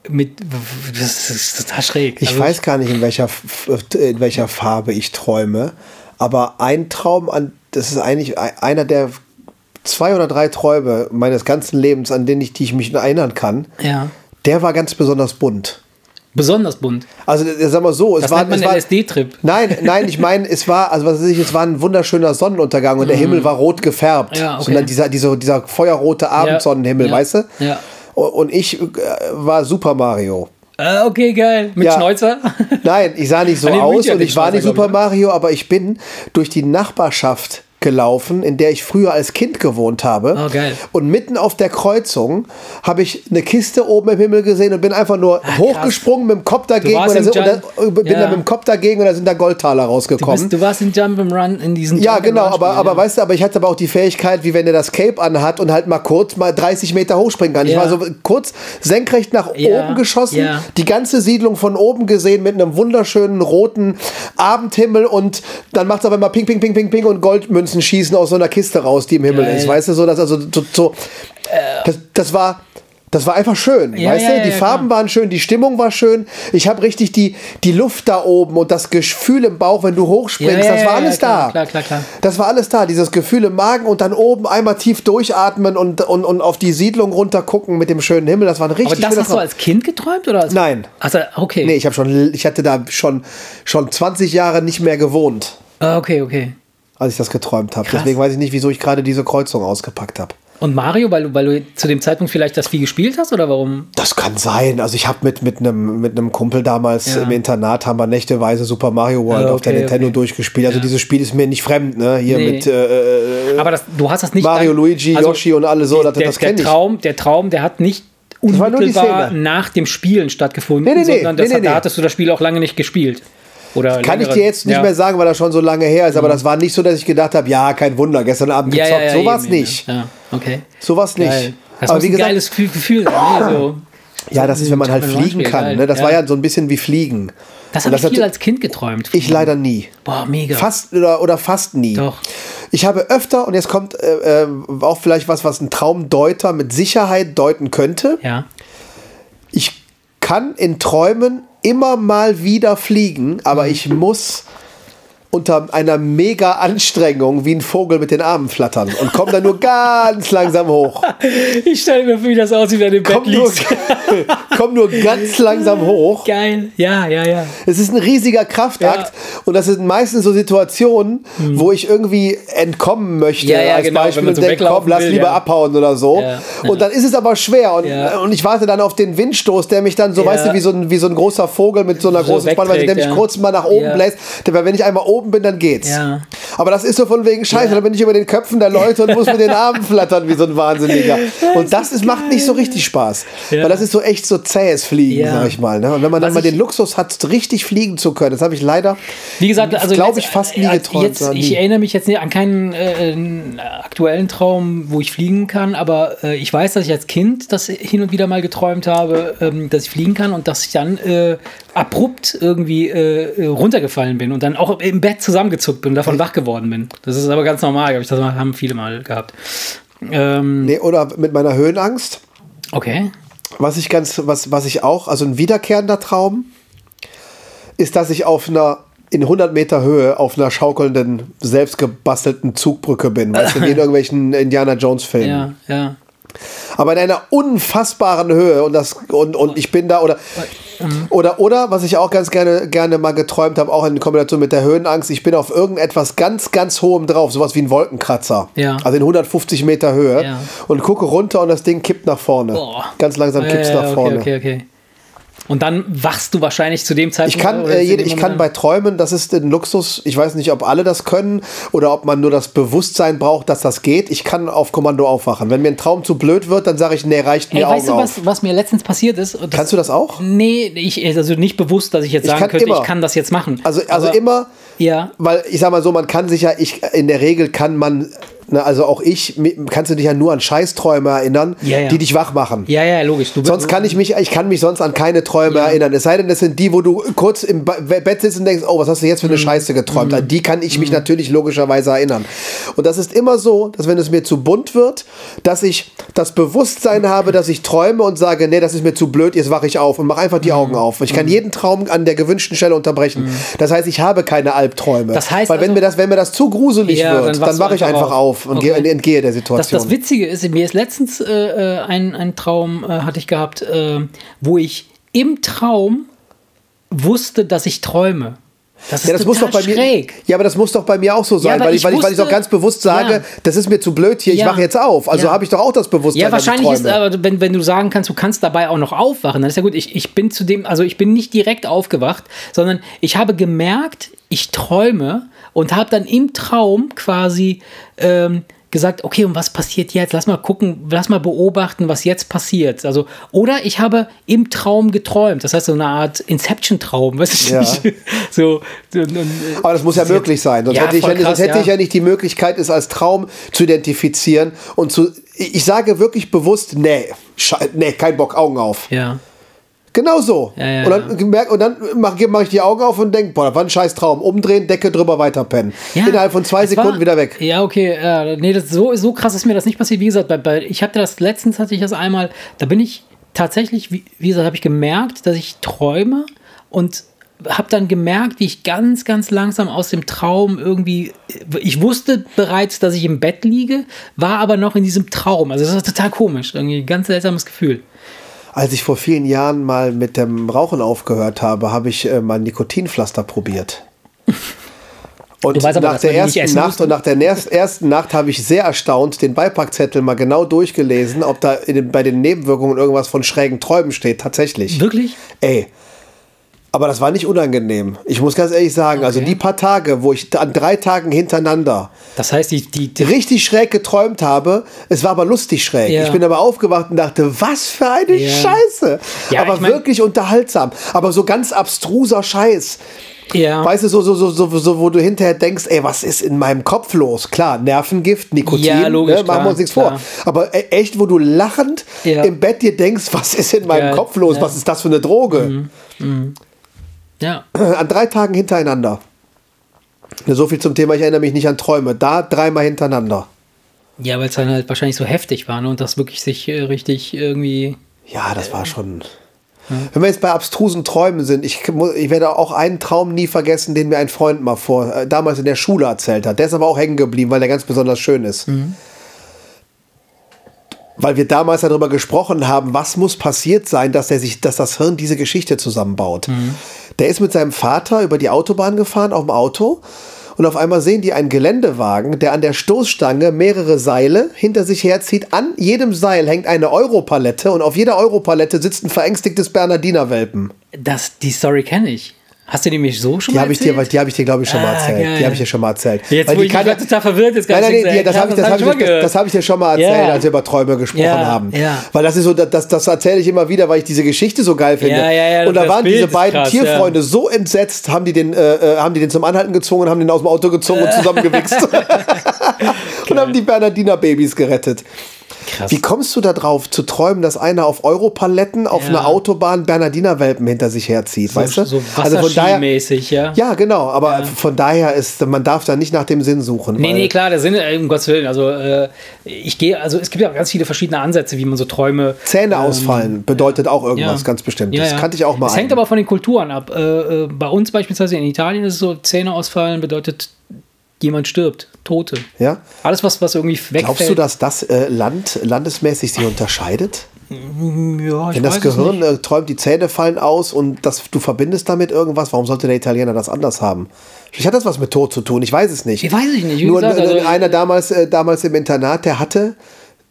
B: mit, das ist total schräg.
A: Ich also, weiß gar nicht, in welcher, in welcher Farbe ich träume, aber ein Traum, an, das ist eigentlich einer der zwei oder drei Träume meines ganzen Lebens, an denen ich, die ich mich erinnern kann,
B: ja.
A: der war ganz besonders bunt.
B: Besonders bunt.
A: Also äh, sag mal so, es
B: Das
A: war,
B: nennt man LSD-Trip.
A: Nein, nein, ich meine, es war, also was weiß ich, es war ein wunderschöner Sonnenuntergang und der Himmel war rot gefärbt.
B: Mhm. Ja, okay.
A: Sondern dieser, dieser, dieser feuerrote Abendsonnenhimmel,
B: Ja.
A: weißt du?
B: Ja.
A: Und ich äh, war Super Mario.
B: Äh, okay, geil. Mit
A: Ja.
B: Schnäuzer?
A: Nein, ich sah nicht so
B: Ah,
A: aus und ich war nicht Super
B: ich,
A: Mario, aber ich bin durch die Nachbarschaft gelaufen, in der ich früher als Kind gewohnt habe.
B: Oh, geil.
A: Und mitten auf der Kreuzung habe ich eine Kiste oben im Himmel gesehen und bin einfach nur hochgesprungen mit dem Kopf dagegen und, da sind, und
B: Jump-
A: da, bin
B: Ja.
A: dann mit dem Kopf dagegen und da sind da Goldtaler
B: Du,
A: rausgekommen.
B: bist, du warst in Jump'n'Run in diesen
A: Ja, genau, aber, aber
B: ja.
A: weißt du, aber ich hatte aber auch die Fähigkeit, wie wenn er das Cape anhat und halt mal kurz mal 30 Meter hochspringen kann. Ich
B: Ja.
A: war so kurz senkrecht nach oben geschossen, die ganze Siedlung von oben gesehen mit einem wunderschönen roten Abendhimmel und dann macht es aber immer ping, ping, ping, ping, ping und Goldmünzen schießen aus so einer Kiste raus, die im Himmel
B: Geil.
A: ist. Weißt du, so, dass also so, so das, das war. Das war einfach schön,
B: Ja,
A: weißt
B: ja,
A: du? Die
B: ja,
A: Farben waren schön, die Stimmung war schön. Ich habe richtig die, die Luft da oben und das Gefühl im Bauch, wenn du hochspringst, das war alles
B: klar,
A: da.
B: klar, klar, klar.
A: Das war alles da, dieses Gefühl im Magen und dann oben einmal tief durchatmen und, und, und auf die Siedlung runter gucken mit dem schönen Himmel. Das war ein richtig
B: Aber das hast du
A: Traum.
B: als Kind geträumt? Oder als
A: Nein.
B: Also, okay.
A: Nee, ich habe schon, ich hatte da schon, schon 20 Jahre nicht mehr gewohnt,
B: Ah, okay, okay.
A: Als ich das geträumt habe. Deswegen weiß ich nicht, wieso ich gerade diese Kreuzung ausgepackt habe.
B: Und Mario, weil du, weil du zu dem Zeitpunkt vielleicht das Vieh gespielt hast oder warum?
A: Das kann sein. Also ich habe mit, mit einem mit einem Kumpel damals
B: Ja.
A: im Internat haben wir nächteweise Super Mario World
B: Ah,
A: auf der
B: okay,
A: Nintendo
B: okay.
A: durchgespielt. Also dieses Spiel ist mir nicht fremd, ne? Hier
B: Nee.
A: mit äh,
B: Aber das, du hast das nicht.
A: Mario,
B: dann-
A: Luigi, Yoshi und alle so, das-
B: der,
A: das
B: der
A: kenn ich.
B: Traum, der Traum, der hat nicht unmittelbar nach dem Spielen stattgefunden,
A: Nee, nee, nee,
B: sondern das da hattest du das Spiel auch lange nicht gespielt. Oder
A: Kann ich
B: längere-
A: dir jetzt nicht
B: ja. Mhm.
A: mehr sagen, weil das schon so lange her ist, aber das war nicht so, dass ich gedacht habe, ja, kein Wunder, gestern Abend
B: Ja,
A: gezockt.
B: ja, ja,
A: Sowas
B: eben, eben,
A: nicht.
B: Ja, okay.
A: Sowas nicht.
B: Geil. Das
A: aber wie
B: ein
A: gesagt,
B: geiles Gefühl, sein. Ne? So.
A: ja, das ist, wenn man halt fliegen kann. Ne? Das
B: Ja.
A: war ja so ein bisschen wie Fliegen.
B: Das habe ich viel
A: hatte-
B: als Kind geträumt.
A: Ich leider nie.
B: Boah, mega.
A: Fast oder, oder fast nie.
B: Doch.
A: Ich habe öfter, und jetzt kommt äh, äh, auch vielleicht was, was ein Traumdeuter mit Sicherheit deuten könnte.
B: Ja.
A: Ich kann in Träumen immer mal wieder fliegen, aber ich muss unter einer mega Anstrengung wie ein Vogel mit den Armen flattern und komme dann nur ganz langsam hoch. <laughs>
B: Ich stelle mir vor, wie das aussieht, wenn du im Bett
A: Komm nur,
B: liegst. <laughs>
A: komm nur ganz langsam hoch.
B: Geil. Ja, ja, ja.
A: Es ist ein riesiger Kraftakt
B: Ja.
A: und das sind meistens so Situationen, wo ich irgendwie entkommen möchte
B: Ja, ja,
A: als
B: genau,
A: Beispiel und
B: so
A: denke, komm, lass
B: will,
A: lieber abhauen oder so. Und dann ist es aber schwer und, und ich warte dann auf den Windstoß, der mich dann so, weißt du, wie so, ein, wie so ein großer Vogel mit so einer
B: So
A: großen Spannweite, der mich kurz mal nach oben bläst. Weil wenn ich einmal oben bin, dann geht's.
B: Ja.
A: Aber das ist so von wegen Scheiße, dann bin ich über den Köpfen der Leute und muss mit den Armen <laughs> flattern wie so ein Wahnsinniger. Und das ist, macht nicht so richtig Spaß.
B: Ja.
A: Weil das ist so echt so zähes Fliegen,
B: Ja.
A: sag ich mal. Ne? Und wenn man dann
B: Was
A: mal den Luxus hat, richtig fliegen zu können, das habe ich leider,
B: Wie gesagt, also
A: glaube ich, fast nie
B: äh,
A: geträumt.
B: Jetzt,
A: sondern
B: ich
A: nie.
B: erinnere mich jetzt nicht an keinen äh, einen aktuellen Traum, wo ich fliegen kann, aber äh, ich weiß, dass ich als Kind das hin und wieder mal geträumt habe, ähm, dass ich fliegen kann und dass ich dann äh, abrupt irgendwie äh, äh, runtergefallen bin und dann auch im Bett zusammengezuckt bin und davon wach geworden bin. Das ist aber ganz normal, glaube ich. Das haben viele mal gehabt. Ähm,
A: Nee, oder mit meiner Höhenangst.
B: okay.
A: Was ich ganz, was, was ich auch, also ein wiederkehrender Traum, ist, dass ich auf einer in 100 Meter Höhe auf einer schaukelnden, selbstgebastelten Zugbrücke bin, weißt du, wie in <laughs> irgendwelchen Indiana Jones Filmen.
B: Ja, ja.
A: aber in einer unfassbaren Höhe und das und, und ich bin da oder oder oder was ich auch ganz gerne gerne mal geträumt habe auch in Kombination mit der Höhenangst ich bin auf irgendetwas ganz ganz hohem drauf sowas wie ein Wolkenkratzer
B: Ja.
A: also in 150 Meter Höhe
B: Ja.
A: und gucke runter und das Ding kippt nach vorne
B: Boah.
A: ganz langsam
B: Ja,
A: kippt's
B: ja,
A: nach
B: okay,
A: vorne
B: Okay, okay. Und dann wachst du wahrscheinlich zu dem
A: ich
B: Zeitpunkt.
A: kann, äh,
B: ist
A: jede,
B: in dem
A: ich kann bei Träumen, das ist ein Luxus. Ich weiß nicht, ob alle das können oder ob man nur das Bewusstsein braucht, dass das geht. Ich kann auf Kommando aufwachen. Wenn mir ein Traum zu blöd wird, dann sage ich, nee, reicht mir
B: Ey,
A: Augen
B: weißt du, was, was mir letztens passiert ist? Das,
A: Kannst du das auch?
B: Nee, ich, also nicht bewusst, dass ich jetzt
A: Ich
B: sagen
A: kann
B: könnte,
A: immer.
B: ich kann das jetzt machen.
A: Also, also
B: Aber-
A: immer,
B: Ja.
A: weil ich sag mal so, man kann sich ja, ich, in der Regel kann man, ne, also auch ich, kannst du dich ja nur an Scheißträume erinnern,
B: Ja, ja.
A: die dich wach machen.
B: Ja, ja, logisch. Du,
A: Sonst kann ich mich, ich kann mich sonst an keine Träume
B: Ja.
A: erinnern. Es sei denn, das sind die, wo du kurz im Bett sitzt und denkst, oh, was hast du jetzt
B: Mhm.
A: für eine Scheiße geträumt? An die kann ich mich natürlich logischerweise erinnern. Und das ist immer so, dass wenn es mir zu bunt wird, dass ich das Bewusstsein habe, dass ich träume und sage, nee, das ist mir zu blöd, jetzt wache ich auf und mache einfach
B: Mhm.
A: die Augen auf. Ich kann jeden Traum an der gewünschten Stelle unterbrechen. Das heißt, ich habe keine Albträume.
B: Das heißt
A: Weil wenn
B: also-
A: mir das, wenn mir das zu gruselig wird, dann wache ich
B: einfach
A: einfach
B: auf.
A: Auf und
B: Okay.
A: gehe, entgehe der
B: das,
A: Situation.
B: das Witzige ist, mir ist letztens äh, äh, ein, ein Traum, äh, hatte ich gehabt, äh, wo ich im Traum wusste, dass ich träume. Das ist
A: Ja, das muss doch bei mir.
B: schräg.
A: Ja, aber das muss doch bei mir auch so sein,
B: aber
A: weil,
B: ich
A: weil, ich, weil ich doch
B: wusste-
A: ganz bewusst sage,
B: Ja.
A: das ist mir zu blöd hier, ich
B: Ja.
A: wache jetzt auf. Also
B: Ja.
A: habe ich doch auch das Bewusstsein,
B: Ja, wahrscheinlich
A: ich
B: ist, aber wenn, wenn du sagen kannst, du kannst dabei auch noch aufwachen, dann ist ja gut. Ich, ich bin zu dem, also ich bin nicht direkt aufgewacht, sondern ich habe gemerkt, ich träume und habe dann im Traum quasi ähm, gesagt, okay, und was passiert jetzt? Lass mal gucken, lass mal beobachten, was jetzt passiert. Also, oder ich habe im Traum geträumt. Das heißt, so eine Art Inception-Traum, weißt du?
A: Ja. <laughs>
B: So, so, und, äh,
A: Aber das muss ja möglich sein. Sonst
B: Ja,
A: hätte, ich, ja, sonst
B: krass,
A: hätte ich
B: ja.
A: nicht die Möglichkeit, es als Traum zu identifizieren und zu. Ich sage wirklich bewusst, nee, nee, kein Bock, Augen auf.
B: ja.
A: Genau so.
B: Ja, ja,
A: und dann, gemerkt- und dann mache mach ich die Augen auf und denke, boah, das war ein scheiß Traum. Umdrehen, Decke drüber, weiterpennen.
B: Ja,
A: Innerhalb von zwei Sekunden
B: war-
A: wieder weg.
B: Ja, okay. Ja, nee, das, so, so krass ist mir das nicht passiert. Wie gesagt, bei, bei, ich hatte das letztens, hatte ich das einmal, da bin ich tatsächlich, wie, wie gesagt, habe ich gemerkt, dass ich träume und habe dann gemerkt, wie ich ganz, ganz langsam aus dem Traum irgendwie, ich wusste bereits, dass ich im Bett liege, war aber noch in diesem Traum. Also das war total komisch, irgendwie ein ganz seltsames Gefühl.
A: Als ich vor vielen Jahren mal mit dem Rauchen aufgehört habe, habe ich äh, mal Nikotinpflaster probiert. Und
B: aber,
A: nach der ersten Nacht und nach der ersten Nacht habe ich sehr erstaunt den Beipackzettel mal genau durchgelesen, ob da den, bei den Nebenwirkungen irgendwas von schrägen Träumen steht. Tatsächlich.
B: Wirklich?
A: Ey. Aber das war nicht unangenehm. Ich muss ganz ehrlich sagen, also
B: Okay.
A: die paar Tage, wo ich an drei Tagen hintereinander
B: Das heißt, die, die, die
A: richtig schräg geträumt habe. Es war aber lustig schräg.
B: Ja.
A: Ich bin aber aufgewacht und dachte, was für eine
B: Ja.
A: Scheiße.
B: Ja,
A: aber
B: ich mein-
A: wirklich unterhaltsam. Aber so ganz abstruser Scheiß.
B: ja.
A: Weißt du, so, so, so, so, wo du hinterher denkst, ey, was ist in meinem Kopf los? Klar, Nervengift, Nikotin,
B: Ja, logisch,
A: ne, machen
B: klar,
A: wir uns nichts
B: klar.
A: vor. Aber e- echt, wo du lachend
B: Ja.
A: im Bett dir denkst, was ist in meinem Kopf los?
B: Mhm.
A: Was ist das für eine Droge?
B: Ja.
A: An drei Tagen hintereinander. So viel zum Thema, ich erinnere mich nicht an Träume. Da dreimal hintereinander.
B: Ja, weil es dann halt wahrscheinlich so heftig war ne? und das wirklich sich äh, richtig irgendwie.
A: Ja, das war schon. Wenn wir jetzt bei abstrusen Träumen sind, ich, ich werde auch einen Traum nie vergessen, den mir ein Freund mal vor, äh, damals in der Schule erzählt hat. Der ist aber auch hängen geblieben, weil der ganz besonders schön ist. Weil wir damals darüber gesprochen haben, was muss passiert sein, dass, der sich, dass das Hirn diese Geschichte zusammenbaut. Der ist mit seinem Vater über die Autobahn gefahren, auf dem Auto. Und auf einmal sehen die einen Geländewagen, der an der Stoßstange mehrere Seile hinter sich herzieht. An jedem Seil hängt eine Europalette und auf jeder Europalette sitzt ein verängstigtes Bernardinerwelpen.
B: Das, die Story kenne ich. Hast du die mich so schon
A: Die
B: mal
A: habe ich dir,
B: erzählt?
A: die habe ich dir, glaube ich, schon mal
B: Ah,
A: erzählt.
B: geil.
A: Die habe ich dir schon mal erzählt.
B: Jetzt,
A: Weil
B: wo ich
A: kann
B: mich total verwirrt jetzt
A: Nein, nein, nein, das habe ich, das hab ich, das hab ich dir schon mal erzählt,
B: Ja.
A: als wir über Träume gesprochen
B: Ja,
A: haben.
B: ja.
A: Weil das ist so, das, das erzähle ich immer wieder, weil ich diese Geschichte so geil finde.
B: Ja, ja, ja,
A: und da waren
B: Bild
A: diese
B: ist
A: beiden
B: krass,
A: Tierfreunde so entsetzt, haben die, den, äh, äh, haben die den zum Anhalten gezwungen, haben den aus dem Auto gezogen und <laughs> zusammengewichst. <laughs> und haben die Bernardiner Babys gerettet.
B: Krass.
A: Wie kommst du da drauf, zu träumen, dass einer auf Europaletten auf
B: Ja.
A: einer Autobahn Bernardiner-Welpen hinter sich herzieht, weißt du?
B: so
A: also von daher,
B: Wasserski-mäßig, ja.
A: ja, genau, aber von daher ist, man darf da nicht nach dem Sinn suchen.
B: Nee, nee, klar, der Sinn, äh, um Gottes Willen. Also, äh, ich gehe, also es gibt ja ganz viele verschiedene Ansätze, wie man so Träume.
A: Zähne ausfallen bedeutet auch irgendwas
B: Ja.
A: ganz Bestimmtes.
B: Ja, ja.
A: Kannte ich auch mal.
B: Es hängt aber auch von den Kulturen ab. Äh, äh, bei uns beispielsweise in Italien ist es so, Zähne ausfallen bedeutet, jemand stirbt, Tote.
A: ja?
B: Alles, was, was irgendwie wegfällt.
A: Glaubst du, dass das äh, Land landesmäßig sich unterscheidet?
B: Ja, ich
A: Wenn das
B: weiß es
A: Gehirn
B: nicht.
A: äh, träumt, die Zähne fallen aus und das, du verbindest damit irgendwas, warum sollte der Italiener das anders haben? Vielleicht hat das was mit Tod zu tun, ich weiß es nicht.
B: Ich weiß es nicht, wie
A: Nur
B: gesagt,
A: äh,
B: also-
A: einer damals, äh, damals im Internat, der hatte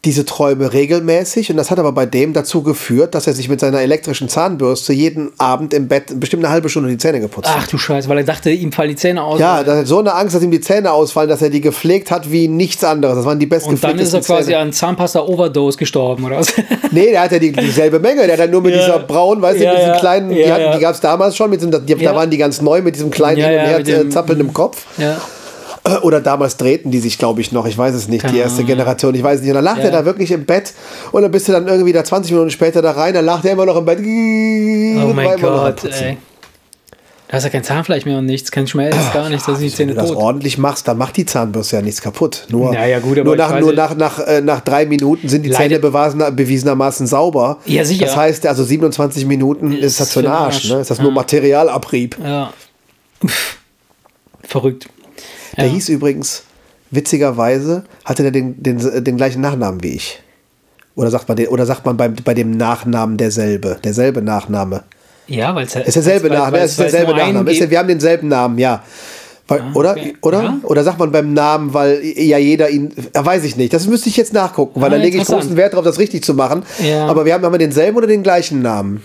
A: diese Träume regelmäßig und das hat aber bei dem dazu geführt, dass er sich mit seiner elektrischen Zahnbürste jeden Abend im Bett bestimmt eine halbe Stunde die Zähne geputzt hat.
B: Ach du Scheiße, weil er dachte, ihm fallen die Zähne aus.
A: Ja, da hat so eine Angst, dass ihm die Zähne ausfallen, dass er die gepflegt hat wie nichts anderes. Das waren die
B: und dann ist er quasi
A: Zähne.
B: an Zahnpasta-Overdose gestorben, oder was? <laughs>
A: Nee, der hat ja die, dieselbe Menge. Der hat dann nur mit
B: Ja.
A: dieser braunen, weißt du,
B: Ja,
A: mit diesen
B: ja.
A: kleinen, die, hatten- die gab es damals schon, mit diesem, da waren die ganz neu mit diesem kleinen
B: Ja,
A: Hin- und Her zappelnden Kopf.
B: ja.
A: Äh, Oder damals drehten die sich, glaube ich, noch. Ich weiß es nicht,
B: Keine
A: die erste. Generation. Ich weiß nicht. Und dann lag
B: Ja.
A: er da wirklich im Bett und dann bist du dann irgendwie da 20 Minuten später da rein, dann lag er immer noch im Bett.
B: Oh mein Gott, ey. Da ist ja kein Zahnfleisch mehr und nichts, kein Schmelz, gar nichts, da sind die
A: Wenn
B: Zähne
A: du das ordentlich machst, dann macht die Zahnbürste ja nichts kaputt. Nur,
B: Ja, ja, gut,
A: nur, nach, nur nach, nach, äh, nach drei Minuten sind die Zähne bewiesener, bewiesenermaßen sauber.
B: Ja, sicher.
A: Das heißt, also 27 Minuten ist, das für den Arsch.
B: Arsch.
A: Ne? Ist das nur
B: Ja.
A: Materialabrieb.
B: Ja. Pff. Verrückt.
A: Der
B: Ja.
A: hieß übrigens, witzigerweise, hatte der den, den, den gleichen Nachnamen wie ich. Oder sagt man, den, oder sagt man bei, bei dem Nachnamen derselbe? Derselbe Nachname.
B: Ja, weil es
A: Ist derselbe
B: weil-
A: Name,
B: weil-
A: es ist derselbe Nachname. Ist, wir haben denselben Namen, ja. Weil,
B: Ah,
A: oder?
B: okay.
A: Oder?
B: Ja.
A: Oder sagt man beim Namen, weil ja jeder ihn. Weiß ich nicht. Das müsste ich jetzt nachgucken, weil
B: Ah,
A: da lege ich großen Wert darauf, das richtig zu machen.
B: Ja.
A: Aber wir haben, haben wir denselben oder den gleichen Namen?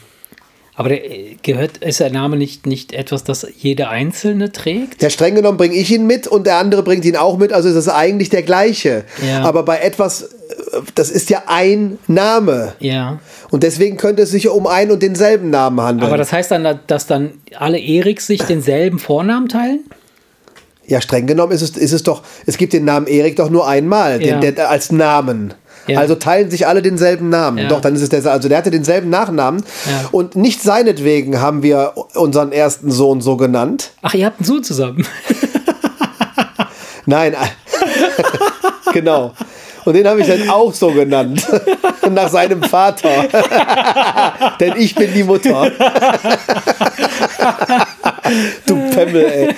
B: Aber äh, gehört, ist der Name nicht, nicht etwas, das jeder Einzelne trägt?
A: Ja, streng genommen bringe ich ihn mit und der andere bringt ihn auch mit, also ist es eigentlich der gleiche.
B: Ja.
A: Aber bei etwas, äh, das ist ja ein Name.
B: Ja.
A: Und deswegen könnte es sich um einen und denselben Namen handeln.
B: Aber das heißt dann, dass dann alle Eriks sich denselben Vornamen teilen?
A: ja, streng genommen ist es, ist es doch, es gibt den Namen Erik doch nur einmal,
B: Ja.
A: den, der, als Namen.
B: Ja.
A: Also teilen sich alle denselben Namen.
B: Ja.
A: Doch, dann ist es der, also der hatte denselben Nachnamen.
B: Ja.
A: Und nicht seinetwegen haben wir unseren ersten Sohn so genannt.
B: Ach, ihr habt einen Sohn zusammen. <laughs>
A: Nein, <laughs> genau. Und den habe ich dann auch so genannt. <laughs> Nach seinem Vater. Denn ich bin die Mutter. Du Pemmel, ey.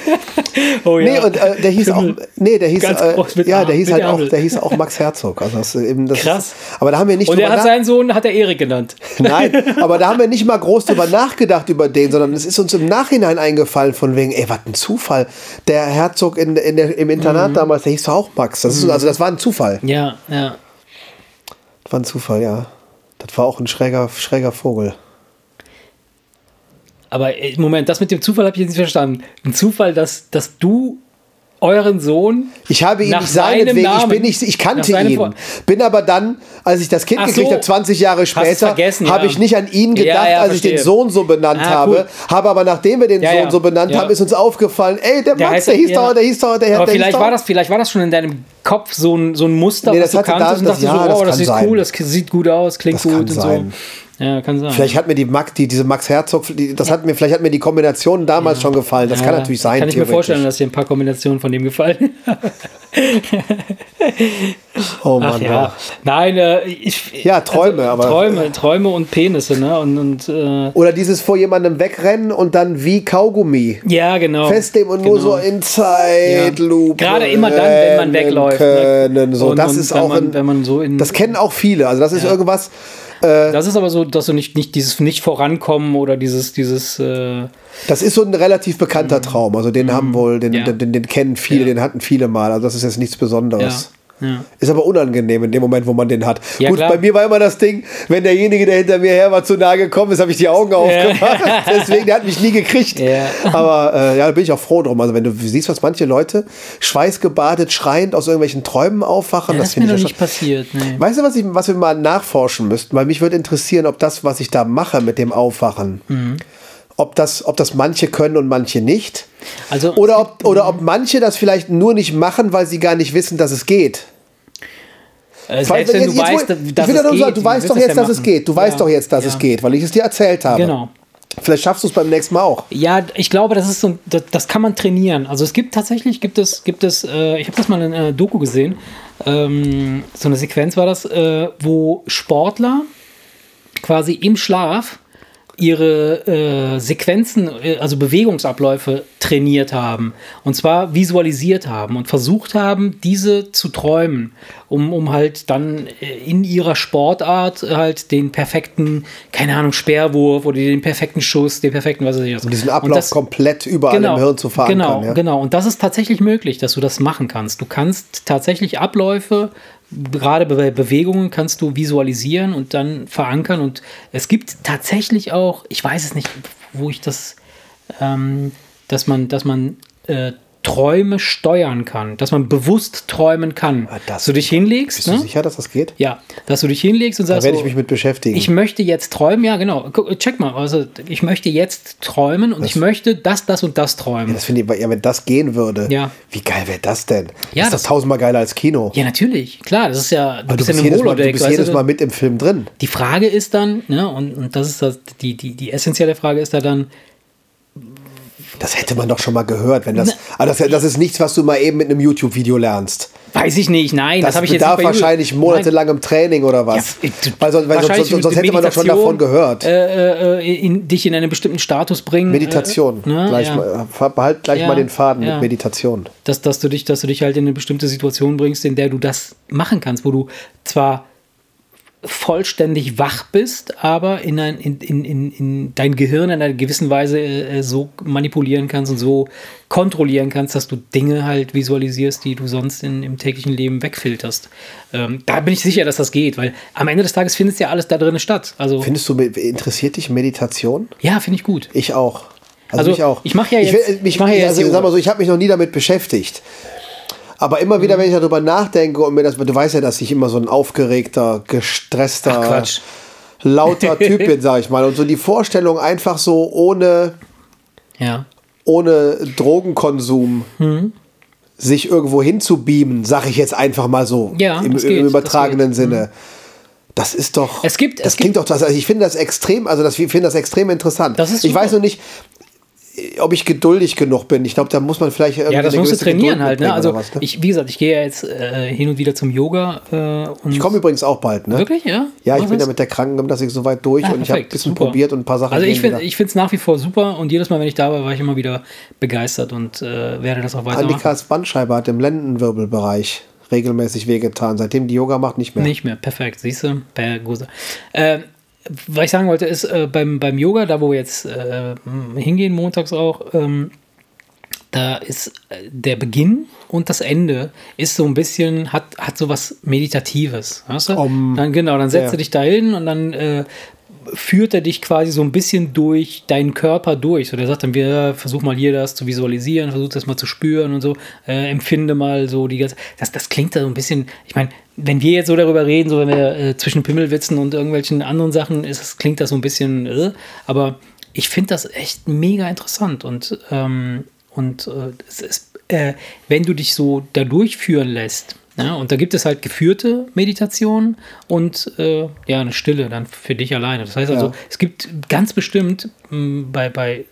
B: Oh
A: Nee, und äh, der hieß auch,
B: Pimmel.
A: nee, der hieß, äh, ja, der hieß halt auch,
B: Ärmel.
A: der hieß auch Max Herzog. Also das, eben, das
B: Krass.
A: aber da haben wir nicht
B: Und er hat seinen Sohn, hat er Erik genannt. <laughs>
A: Nein, aber da haben wir nicht mal groß drüber nachgedacht über den, sondern es ist uns im Nachhinein eingefallen von wegen, ey, was ein Zufall. Der Herzog in, in der, im
B: Mhm.
A: Internat damals, der hieß doch auch Max. Das ist, also das war ein Zufall.
B: Ja, ja.
A: Das war ein Zufall, ja. Das war auch ein schräger, schräger Vogel.
B: Aber äh, Moment, das mit dem Zufall habe ich jetzt nicht verstanden. Ein Zufall, dass, dass du euren Sohn.
A: Ich habe ihn
B: Nach
A: nicht seinetwegen,
B: seinem
A: ich bin
B: Namen.
A: nicht, ich kannte ihn.
B: Vor-
A: Bin aber dann, als ich das Kind
B: Ach
A: gekriegt
B: so.
A: habe, 20 Jahre später, habe
B: ja.
A: ich nicht an ihn
B: Ja,
A: gedacht,
B: ja,
A: als ich den
B: verstehe.
A: Sohn so benannt
B: Ah,
A: habe. Habe aber nachdem wir den
B: Ja,
A: Sohn
B: ja.
A: so benannt
B: Ja.
A: haben, ist uns aufgefallen, ey, der, Max,
B: heißt-
A: der hieß
B: ja.
A: doch, der hieß doch, der,
B: Aber
A: der
B: vielleicht
A: hieß doch.
B: war, das, vielleicht war das schon in deinem Kopf so ein, so ein Muster,
A: Nee,
B: was
A: das
B: du kanntest
A: da-
B: und dachtest
A: ja,
B: so,
A: das
B: oh, das sieht cool, das sieht gut aus, klingt gut und so. Ja, kann sein.
A: Vielleicht hat mir die Max, die, diese Max Herzog, die, das hat mir, vielleicht hat mir die Kombination damals schon gefallen. Das
B: Ja,
A: kann natürlich sein.
B: Kann ich mir vorstellen, dass dir ein paar Kombinationen von dem gefallen. <laughs>
A: Oh
B: Ach
A: Mann,
B: ja.
A: ja.
B: Nein, äh, ich.
A: Ja, Träume, aber-
B: Träume, Träume und Penisse, ne? Und, und äh,
A: Oder dieses vor jemandem wegrennen und dann wie Kaugummi.
B: ja, genau.
A: Festnehmen und nur
B: Genau.
A: so in Zeitlupe.
B: Gerade immer dann, wenn man wegläuft, ne?
A: Können. So,
B: Und-
A: das
B: und
A: ist auch
B: man-
A: ein,
B: wenn man so in-
A: Das kennen auch viele. Also das ist
B: Ja.
A: Irgendwas.
B: Das ist aber so, dass du nicht, nicht dieses nicht vorankommen oder dieses, dieses äh,
A: Das ist so ein relativ bekannter Traum. Also den haben wohl, den,
B: Mhm. Ja.
A: den, den, den kennen viele,
B: Ja.
A: den hatten viele mal. Also das ist jetzt nichts
B: ja,
A: Besonderes.
B: Ja.
A: Ist aber unangenehm in dem Moment, wo man den hat.
B: Ja,
A: Gut,
B: klar.
A: bei mir war immer das Ding, wenn derjenige, der hinter mir her war, zu nahe gekommen ist, habe ich die Augen aufgemacht. <laughs> Deswegen, der hat mich nie gekriegt.
B: Ja.
A: Aber äh, ja, da bin ich auch froh drum. Also wenn du siehst, was manche Leute schweißgebadet, schreiend aus irgendwelchen Träumen aufwachen,
B: Ja,
A: das
B: das
A: finde ich ja
B: nicht passiert. Nee.
A: Weißt du, was, ich, was wir mal nachforschen müssten? Weil mich würde interessieren, ob das, was ich da mache mit dem Aufwachen,
B: Mhm.
A: Ob, das, ob das manche können und manche nicht.
B: Also,
A: Oder ob, oder ob manche das vielleicht nur nicht machen, weil sie gar nicht wissen, dass es geht.
B: äh,
A: Weil,
B: wenn du
A: jetzt- jetzt-
B: weißt,
A: ich
B: dass es
A: doch nur sagen,
B: geht,
A: du weißt doch jetzt,
B: ja
A: dass es geht. Du weißt
B: Ja,
A: doch jetzt, dass
B: ja.
A: es geht, weil ich es dir erzählt habe.
B: Genau.
A: Vielleicht schaffst du es beim nächsten Mal auch.
B: Ja, ich glaube, das ist so, das, das kann man trainieren. Also es gibt tatsächlich, gibt es, gibt es, äh, ich habe das mal in einer Doku gesehen, ähm, so eine Sequenz war das, äh, wo Sportler quasi im Schlaf ihre äh, Sequenzen, äh, also Bewegungsabläufe trainiert haben. Und zwar visualisiert haben und versucht haben, diese zu träumen, um, um halt dann äh, in ihrer Sportart halt den perfekten, keine Ahnung, Speerwurf oder den perfekten Schuss, den perfekten, was weiß ich was.
A: Um diesen
B: Und
A: Ablauf
B: das-
A: komplett überall im Hirn zu verankern.
B: Genau,
A: ja.
B: genau. Und das ist tatsächlich möglich, dass du das machen kannst. Du kannst tatsächlich Abläufe, gerade bei Bewegungen, kannst du visualisieren und dann verankern. Und es gibt tatsächlich auch, ich weiß es nicht, wo ich das, ähm, dass man, dass man äh, Träume steuern kann, dass man bewusst träumen kann.
A: Ah, das-
B: dass du dich hinlegst,
A: Bist du
B: ne?
A: sicher, dass das geht?
B: Ja, dass du dich hinlegst und
A: Da
B: sagst,
A: werde ich mich mit beschäftigen.
B: ich möchte jetzt träumen, ja genau, check mal, also ich möchte jetzt träumen und ich möchte das, das und das träumen.
A: das finde ich, ja, wenn das gehen würde,
B: Ja.
A: wie geil wäre das denn?
B: Ja,
A: das ist
B: das-
A: doch tausendmal geiler als Kino.
B: Ja, natürlich, klar, das ist ja, du
A: du
B: bist ja
A: jedes, Mal, du bist jedes
B: du?
A: Mal mit im Film drin.
B: Die Frage ist dann, ne, und, und das ist das, die, die, die essentielle Frage ist da dann,
A: Das hätte man doch schon mal gehört. Wenn das, aber das, das ist nichts, was du mal eben mit einem YouTube-Video lernst.
B: weiß ich nicht, nein, das,
A: Das,
B: habe ich jetzt
A: bedarf wahrscheinlich
B: Nein.
A: monatelangem Training oder was.
B: Ja, du-
A: weil sonst, weil sonst, sonst, hätte man doch schon davon gehört.
B: Äh, äh, in, dich in einen bestimmten Status bringen.
A: Meditation.
B: Äh, ne,
A: gleich
B: ja.
A: mal, behalt gleich
B: Ja,
A: mal den Faden mit Meditation.
B: dass, dass, du dich, dass du dich halt in eine bestimmte Situation bringst, in der du das machen kannst, wo du zwar vollständig wach bist, aber in, ein, in, in, in, in dein Gehirn in einer gewissen Weise äh, so manipulieren kannst und so kontrollieren kannst, dass du Dinge halt visualisierst, die du sonst in, im täglichen Leben wegfilterst. Ähm, da bin ich sicher, dass das geht, weil am Ende des Tages findet ja alles da drin statt. Also,
A: Findest du, interessiert dich Meditation?
B: ja, finde ich gut.
A: Ich auch.
B: Also,
A: mich auch.
B: ich mache ja
A: Ich,
B: jetzt-
A: will- mich,
B: ich mache ja
A: also,
B: jetzt
A: sag mal so, ich habe mich noch nie damit beschäftigt. Aber immer
B: Mhm.
A: wieder, wenn ich darüber nachdenke und mir das, du weißt ja, dass ich immer so ein aufgeregter, gestresster, lauter <laughs> Typ bin, sag ich mal. Und so die Vorstellung einfach so ohne,
B: Ja.
A: ohne Drogenkonsum
B: Mhm.
A: sich irgendwo hinzubeamen, sag ich jetzt einfach mal so.
B: Ja,
A: im, im
B: geht, das
A: übertragenen. Sinne. Das ist doch.
B: Es gibt-
A: das
B: es
A: klingt doch. Das, also ich finde das extrem. Also das, ich finde das extrem interessant.
B: Das ist
A: ich weiß nur nicht, ob ich geduldig genug bin. Ich glaube, da muss man vielleicht irgendwie
B: Ja, das musst du trainieren
A: Geduld
B: halt. Ne? Also
A: was, ne?
B: ich, wie gesagt, ich gehe ja jetzt äh, hin und wieder zum Yoga. Äh, und
A: Ich komme übrigens auch bald, ne?
B: Wirklich, ja?
A: Ja, ich
B: Machst
A: bin ja mit der Krankengymnastik so weit durch
B: Ah,
A: und ich habe ein bisschen
B: super.
A: probiert und ein paar Sachen.
B: Also ich finde ich es nach wie vor super und jedes Mal, wenn ich da war, war ich immer wieder begeistert und äh, werde das auch weitermachen.
A: Annikas Bandscheibe hat im Lendenwirbelbereich regelmäßig wehgetan. Seitdem die Yoga macht, nicht mehr.
B: Nicht mehr, perfekt, siehst du? Per Guse. Äh, was ich sagen wollte, ist äh, beim, beim Yoga, da wo wir jetzt äh, hingehen, montags auch, ähm, da ist äh, der Beginn und das Ende ist so ein bisschen, hat, hat so was Meditatives. Weißt du?
A: Om.
B: dann, genau, dann setzt
A: Ja.
B: du dich da hin und dann äh, führt er dich quasi so ein bisschen durch deinen Körper durch. So, der sagt dann, wir versuch mal hier das zu visualisieren, versuch das mal zu spüren und so, äh, empfinde mal so die ganze. Das, das klingt da so ein bisschen, ich meine, wenn wir jetzt so darüber reden, so wenn wir äh, zwischen Pimmelwitzen und irgendwelchen anderen Sachen, ist, es- klingt das so ein bisschen, äh, aber ich finde das echt mega interessant und, ähm, und äh, es ist, äh, wenn du dich so da durchführen lässt, ja, und da gibt es halt geführte Meditation und äh, ja, eine Stille dann für dich alleine. Das heißt also,
A: Ja.
B: es gibt ganz bestimmt mh, bei, bei,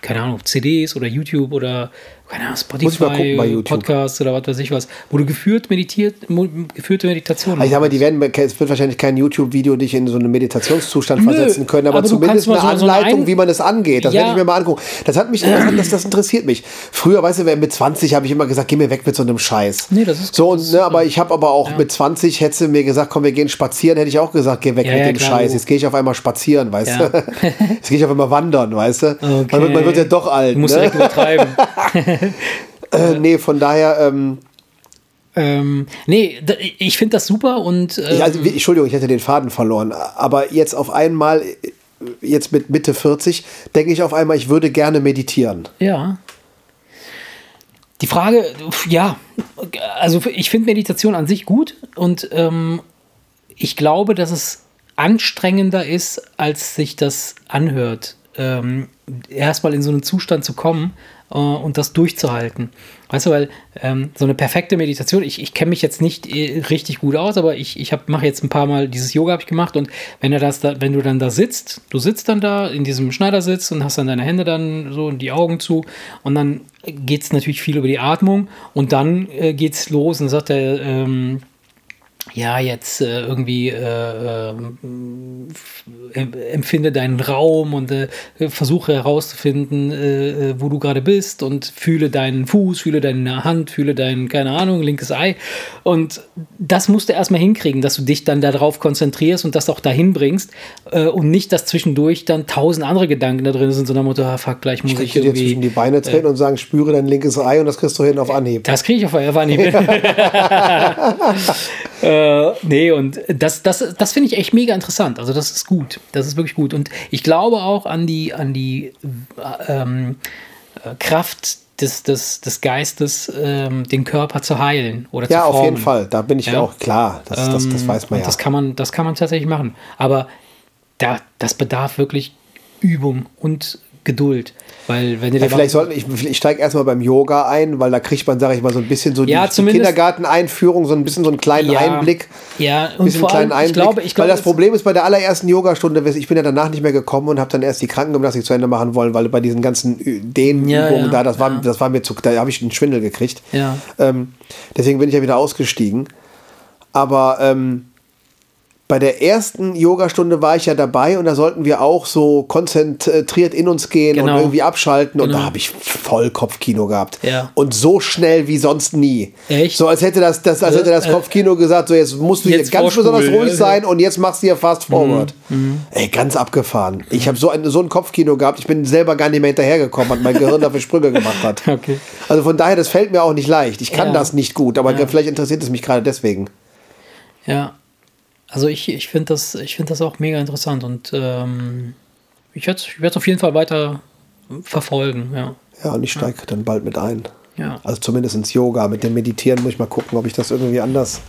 B: keine Ahnung, CDs oder YouTube oder keine Ahnung,
A: mal gucken bei
B: Spotify,
A: YouTube.
B: Podcasts oder was weiß ich was, wo du geführt meditiert, geführte Meditation
A: Also ich sag mal,
B: machst.
A: die werden, es wird wahrscheinlich kein YouTube-Video dich in so einen Meditationszustand
B: Nö,
A: versetzen können, aber,
B: aber
A: zumindest eine
B: so- so
A: Anleitung,
B: Ein-
A: wie man das angeht. Das
B: Ja.
A: werde ich mir mal angucken. Das hat mich, das, das, das interessiert mich. Früher, weißt du, mit 20 habe ich immer gesagt, geh mir weg mit so einem Scheiß.
B: Nee, das ist-
A: so. Und, ne, aber ich habe aber auch mit 20 hättest du mir gesagt, komm, wir gehen spazieren, hätte ich auch gesagt, geh weg
B: Ja,
A: mit
B: ja,
A: dem
B: klar,
A: Scheiß. Jetzt gehe ich auf einmal spazieren, weißt
B: Ja.
A: du? <laughs> Jetzt gehe ich auf einmal wandern, weißt du? Man,
B: Okay.
A: wird, man wird ja doch alt.
B: Du musst
A: ne?
B: direkt übertreiben. <laughs>
A: Äh, nee, von daher, ähm,
B: ähm, nee, ich finde das super und ähm,
A: Ja, also, Entschuldigung, ich hätte den Faden verloren. Aber jetzt auf einmal, äh, jetzt mit Mitte 40, denke ich auf einmal, ich würde gerne meditieren.
B: Ja. Die Frage, ja, also ich finde Meditation an sich gut und ähm, ich glaube, dass es anstrengender ist, als sich das anhört, ähm, erstmal in so einen Zustand zu kommen äh, und das durchzuhalten. Weißt du, weil ähm, so eine perfekte Meditation, ich, ich kenne mich jetzt nicht äh, richtig gut aus, aber ich, ich mache jetzt ein paar Mal dieses Yoga habe ich gemacht und wenn, er das da, wenn du dann da sitzt, du sitzt dann da in diesem Schneidersitz und hast dann deine Hände dann so und die Augen zu und dann geht es natürlich viel über die Atmung und dann äh, geht es los und sagt er, ähm, ja, jetzt äh, irgendwie äh, em- empfinde deinen Raum und äh, versuche herauszufinden, äh, äh, wo du gerade bist und fühle deinen Fuß, fühle deine Hand, fühle dein, keine Ahnung, linkes Ei. Und das musst du erstmal hinkriegen, dass du dich dann darauf konzentrierst und das auch dahin bringst äh, und nicht, dass zwischendurch dann tausend andere Gedanken da drin sind, so nach dem Motto, ah, fuck, gleich muss
A: Ich
B: ich,
A: könnte dir
B: irgendwie...
A: zwischen die Beine treten und sagen, spüre dein linkes Ei und das kriegst du hin auf Anhieb.
B: Das kriege ich auf Fall <laughs> <laughs> nicht. <laughs> äh, nee, und das, das, das finde ich echt mega interessant. Also, das ist gut. Das ist wirklich gut. Und ich glaube auch an die, an die äh, ähm, äh, Kraft des, des, des Geistes, ähm, den Körper zu heilen oder zu
A: Ja,
B: formen.
A: auf jeden Fall. Da bin ich
B: Ja.
A: auch klar. Das, das, das
B: Ähm,
A: weiß man ja.
B: Das kann man, das kann man tatsächlich machen. Aber da, das bedarf wirklich Übung und Geduld. Weil, wenn du
A: Ja, vielleicht sollten ich, ich steige erstmal beim Yoga ein, weil da kriegt man, sage ich mal, so ein bisschen so
B: Ja,
A: die, die Kindergarteneinführung, so ein bisschen so einen kleinen
B: Ja.
A: Einblick.
B: Ja, und
A: bisschen
B: vor
A: kleinen
B: allem, ich
A: Einblick.
B: glaube, ich glaube,
A: weil das Problem ist bei der allerersten Yogastunde, ich bin ja danach nicht mehr gekommen und habe dann erst die Krankengymnastik zu Ende machen wollen, weil bei diesen ganzen Dehnübungen da, das war, das war mir zu, da habe ich einen Schwindel gekriegt.
B: Ja.
A: Ähm, deswegen bin ich ja wieder ausgestiegen. Aber ähm, bei der ersten Yogastunde war ich ja dabei und da sollten wir auch so konzentriert in uns gehen
B: Genau.
A: und irgendwie abschalten und
B: Genau.
A: da habe ich voll Kopfkino gehabt.
B: Ja.
A: Und so schnell wie sonst nie.
B: Echt?
A: So als hätte das, das, als
B: Äh,
A: hätte das
B: äh,
A: Kopfkino gesagt, so jetzt musst du
B: jetzt
A: hier ganz besonders ruhig
B: ja.
A: sein und jetzt machst du hier fast forward.
B: Mhm.
A: Ey, ganz abgefahren. Ich habe so ein, so ein Kopfkino gehabt, ich bin selber gar nicht mehr hinterhergekommen, hat mein Gehirn <laughs> dafür Sprünge gemacht hat.
B: Okay.
A: Also von daher, das fällt mir auch nicht leicht. Ich kann
B: Ja.
A: das nicht gut, aber vielleicht interessiert es mich gerade deswegen.
B: Ja. Also ich, ich finde das, ich find das auch mega interessant und ähm, ich werde es auf jeden Fall weiter verfolgen, ja.
A: Ja, und ich steige dann bald mit ein.
B: Ja.
A: Also zumindest ins Yoga. Mit dem Meditieren muss ich mal gucken, ob ich das irgendwie anders.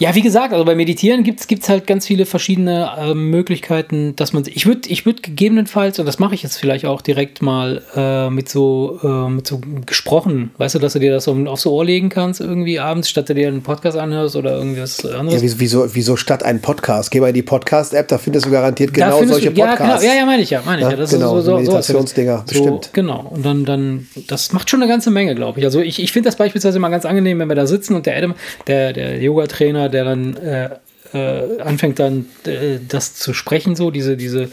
B: Ja, wie gesagt, also bei Meditieren gibt es halt ganz viele verschiedene äh, Möglichkeiten, dass man ich würde ich würd gegebenenfalls, und das mache ich jetzt vielleicht auch direkt mal äh, mit so äh, mit so gesprochen, weißt du, dass du dir das so aufs Ohr legen kannst irgendwie abends, statt du dir einen Podcast anhörst oder irgendwas anderes.
A: Ja, wieso, wieso, statt ein Podcast? Geh mal in die Podcast-App, da findest du garantiert genau solche
B: du, ja,
A: Podcasts.
B: genau, ja, ja, meine ich ja, meine ich
A: Ja,
B: ja. Das
A: genau,
B: ist so, so,
A: Meditationsdinger,
B: so,
A: bestimmt.
B: Genau. Und dann, dann, das macht schon eine ganze Menge, glaube ich. Also ich, ich finde das beispielsweise mal ganz angenehm, wenn wir da sitzen und der Adam, der, der Yoga-Trainer, der dann äh, äh, anfängt dann äh, das zu sprechen, so, diese, diese,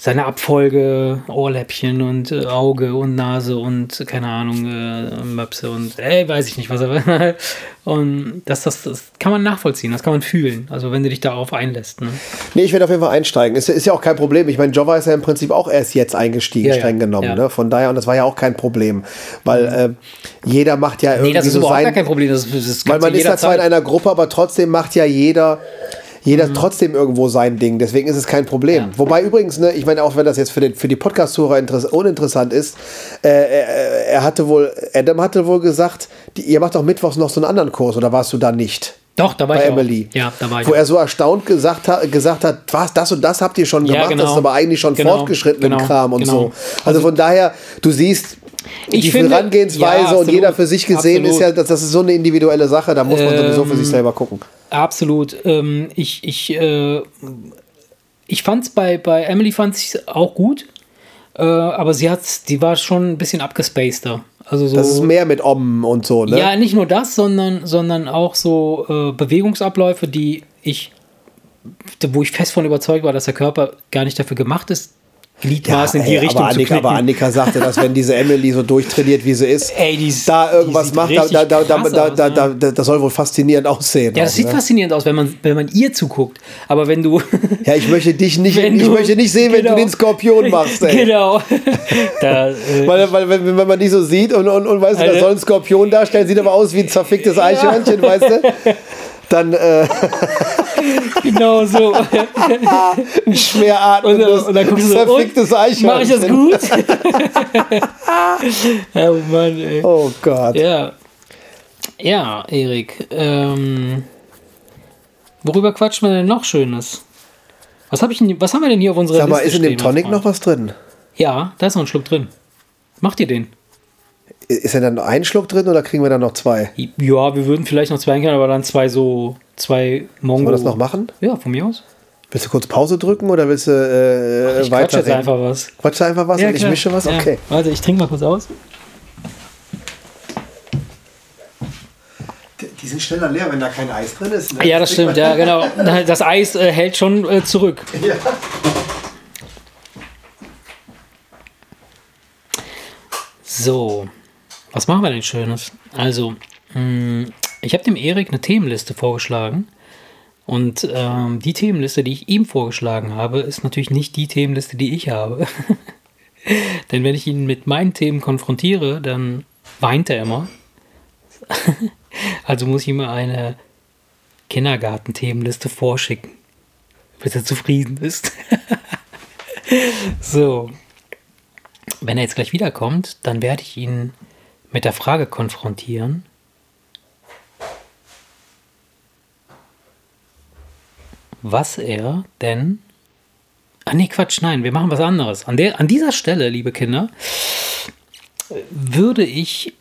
B: seine Abfolge, Ohrläppchen und äh, Auge und Nase und keine Ahnung, äh, Möpse und ey, weiß ich nicht, was er <laughs> Und das, das, das kann man nachvollziehen, das kann man fühlen. Also wenn du dich darauf einlässt. Ne?
A: Nee, ich werde auf jeden Fall einsteigen. Ist, ist ja auch kein Problem. Ich meine, Jova ist ja im Prinzip auch erst jetzt eingestiegen,
B: Ja, ja,
A: streng genommen.
B: ja.
A: Ne? Von daher, und das war ja auch kein Problem. Weil äh, jeder macht ja irgendwie
B: Nee, das ist
A: so
B: überhaupt
A: sein.
B: gar kein Problem. Das, das
A: Weil man ist ja zwar in einer Gruppe, aber trotzdem macht ja jeder, jeder
B: Mhm.
A: trotzdem irgendwo sein Ding. Deswegen ist es kein Problem.
B: Ja.
A: Wobei übrigens, ne, ich meine, auch wenn das jetzt für, den, für die Podcast-Zuhörer interess- uninteressant ist, äh, er, er hatte wohl, Adam hatte wohl gesagt, die, ihr macht doch mittwochs noch so einen anderen Kurs, oder warst du da nicht?
B: Doch, da war
A: Bei
B: ich
A: Emily.
B: Auch. Ja, da war ich.
A: Wo
B: auch.
A: er so erstaunnt gesagt hat, gesagt hat, was, das und das habt ihr schon
B: Ja,
A: gemacht,
B: genau.
A: das ist aber eigentlich schon
B: Genau,
A: fortgeschrittenen
B: genau,
A: Kram und
B: genau.
A: so. Also von daher, du siehst,
B: Ich
A: die
B: finde-
A: Herangehensweise
B: ja,
A: und jeder für sich gesehen ist
B: absolut.
A: ja, das, das ist so eine individuelle Sache, da muss man sowieso für sich
B: Ähm,
A: selber gucken.
B: Absolut. Ähm, ich ich, äh, ich fand es bei, bei Emily fand ich auch gut, äh, aber sie hat, die war schon ein bisschen abgespaceder. Also so,
A: Das ist mehr mit Om und so, ne?
B: Ja, nicht nur das, sondern, sondern auch so äh, Bewegungsabläufe, die ich, wo ich fest von überzeugt war, dass der Körper gar nicht dafür gemacht ist, Gliedmaßen in die
A: ey,
B: Richtung
A: aber, Annika, aber Annika sagte, dass wenn diese Emily so durchtrainiert, wie sie ist, <laughs>
B: Ey, die
A: da irgendwas macht, da, da, da, da,
B: krass
A: da,
B: aus, ne?
A: da, da, das soll wohl faszinierend aussehen.
B: ja, das
A: auch,
B: sieht
A: ne?
B: faszinierend aus, wenn man, wenn man ihr zuguckt. Aber wenn du. <laughs>
A: Ja, ich möchte dich nicht,
B: Wenn
A: ich
B: du-
A: möchte nicht sehen, wenn
B: genau.
A: du den Skorpion <laughs> machst, ey.
B: Genau. da, äh,
A: Weil, weil wenn, wenn man die so sieht und, und, und weißt du, da soll ein Skorpion darstellen, sieht aber aus wie ein zerficktes Eichhörnchen, weißt du? Dann äh, <laughs>
B: genau so. <laughs>
A: ein schwer
B: Und,
A: atmendes,
B: und dann guckst du so,
A: zerficktes
B: und,
A: Eichhörnchen.
B: mach ich das gut? <laughs> oh Mann, ey.
A: Oh Gott.
B: Ja. Ja, Erik. Ähm, worüber quatscht man denn noch Schönes? Was, hab ich denn, was haben wir denn hier auf unserer
A: Sag mal,
B: Liste
A: ist in dem Tonic noch was drin?
B: Ja, da ist noch ein Schluck drin. Macht ihr den?
A: Ist denn dann ein Schluck drin oder kriegen wir dann noch zwei?
B: Ja, wir würden vielleicht noch zwei können, aber dann zwei so, zwei Mongo.
A: Wollen wir das noch machen?
B: Ja, von mir aus.
A: Willst du kurz Pause drücken oder willst du äh,
B: Ich quatsch
A: weiter?
B: jetzt einfach was.
A: Quatsch einfach was und ich
B: klar.
A: mische was?
B: Ja.
A: Okay.
B: Warte, ich trinke mal kurz aus.
A: Die sind schneller leer, wenn da kein Eis drin ist. ne?
B: Ja, das stimmt, ja, genau. <laughs> Das Eis äh, hält schon äh, zurück. <laughs>
A: Ja.
B: So, was machen wir denn Schönes? Also, mh, ich habe dem Erik eine Themenliste vorgeschlagen. Und ähm, die Themenliste, die ich ihm vorgeschlagen habe, ist natürlich nicht die Themenliste, die ich habe. <laughs> Denn wenn ich ihn mit meinen Themen konfrontiere, dann weint er immer. <laughs> also muss ich ihm eine Kindergarten-Themenliste vorschicken, bis er zufrieden ist. <laughs> so, wenn er jetzt gleich wiederkommt, dann werde ich ihn mit der Frage konfrontieren. Was er denn. Ah, nee, Quatsch, nein, wir machen was anderes. An, der, an dieser Stelle, liebe Kinder, würde ich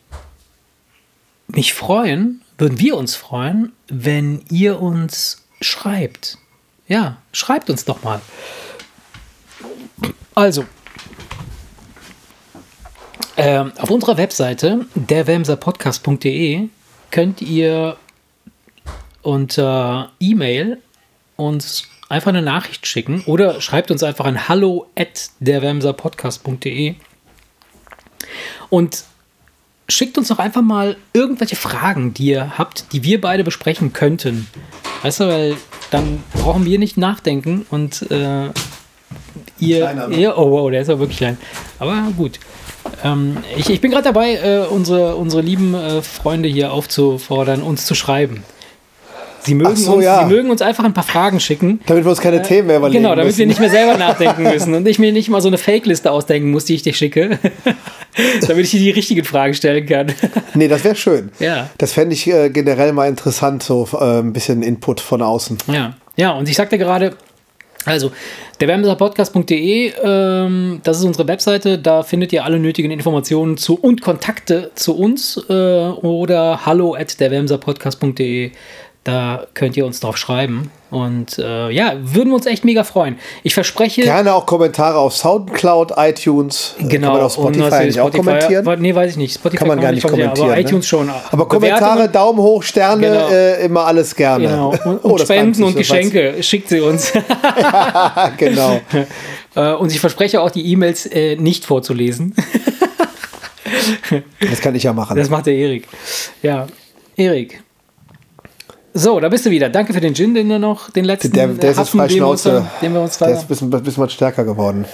B: mich freuen, würden wir uns freuen, wenn ihr uns schreibt. Ja, schreibt uns doch mal. Also, ähm, auf unserer Webseite derwemserpodcast.de könnt ihr unter E-Mail uns einfach eine Nachricht schicken oder schreibt uns einfach an hallo at derwemserpodcast.de und schickt uns doch einfach mal irgendwelche Fragen, die ihr habt, die wir beide besprechen könnten. Weißt du, weil dann brauchen wir nicht nachdenken und äh, ihr, ihr, oh wow, der ist ja wirklich klein. Aber gut. Ähm, ich, ich bin gerade dabei, äh, unsere, unsere lieben äh, Freunde hier aufzufordern, uns zu schreiben. Sie mögen,
A: so,
B: uns,
A: ja.
B: sie mögen uns einfach ein paar Fragen schicken.
A: Damit wir uns keine Themen mehr überlegen
B: Genau, damit
A: müssen.
B: wir nicht mehr selber <laughs> nachdenken müssen und ich mir nicht mal so eine Fake-Liste ausdenken muss, die ich dir schicke, <laughs> damit ich dir die richtigen Fragen stellen kann.
A: Nee, das wäre schön.
B: Ja.
A: Das fände ich äh, generell mal interessant, so äh, ein bisschen Input von außen.
B: Ja, ja, und ich sagte gerade, also, der Podcast.de, ähm, das ist unsere Webseite, da findet ihr alle nötigen Informationen zu und Kontakte zu uns äh, oder hallo at derwemserpodcast.de. Da könnt ihr uns drauf schreiben. Und äh, ja, würden wir uns echt mega freuen. Ich verspreche.
A: Gerne auch Kommentare auf Soundcloud, iTunes. Äh,
B: Genau,
A: Kann man auf Spotify
B: und
A: eigentlich auch
B: Spotify-
A: kommentieren?
B: Nee, weiß ich nicht. Spotify
A: Kann man gar nicht kommentieren.
B: aber
A: ne?
B: iTunes schon.
A: Aber Kommentare, Daumen hoch, Sterne,
B: Genau.
A: äh, immer alles gerne.
B: Genau. <laughs> Und,
A: Oh,
B: und
A: war
B: Spenden und Geschenke. Schickt sie uns. <laughs> <laughs>
A: genau.
B: Äh, und ich verspreche auch, die E-Mails äh, nicht vorzulesen.
A: Das kann ich ja machen.
B: Das macht der Erik. Ja, Erik. So, da bist du wieder. Danke für den Gin, den du noch, den letzten
A: Der, der ist jetzt frei
B: den wir uns,
A: Schnauze.
B: den wir uns
A: der ist ein bisschen, bisschen was stärker geworden.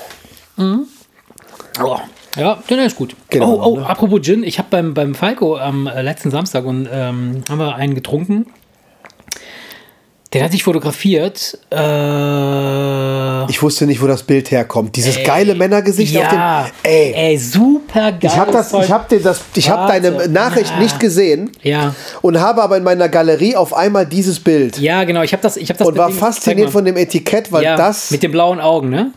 B: oh, ja, den ist gut.
A: Genau,
B: oh, oh,
A: ne?
B: apropos Gin, ich habe beim, beim Falco am äh, letzten Samstag und ähm, haben wir einen getrunken. Den hatte ich fotografiert. Äh,
A: Ich wusste nicht, wo das Bild herkommt. Dieses geile Männergesicht
B: ja,
A: auf dem. Ey,
B: ey, super geil.
A: ich habe das, ich habe das, ich habe deine. Nachricht
B: Ja.
A: nicht gesehen
B: Ja,
A: und habe aber in meiner Galerie auf einmal dieses Bild
B: ja, genau. Ich habe das, ich habe das
A: und war fasziniert von dem Etikett, weil
B: ja,
A: das
B: mit den blauen Augen, ne?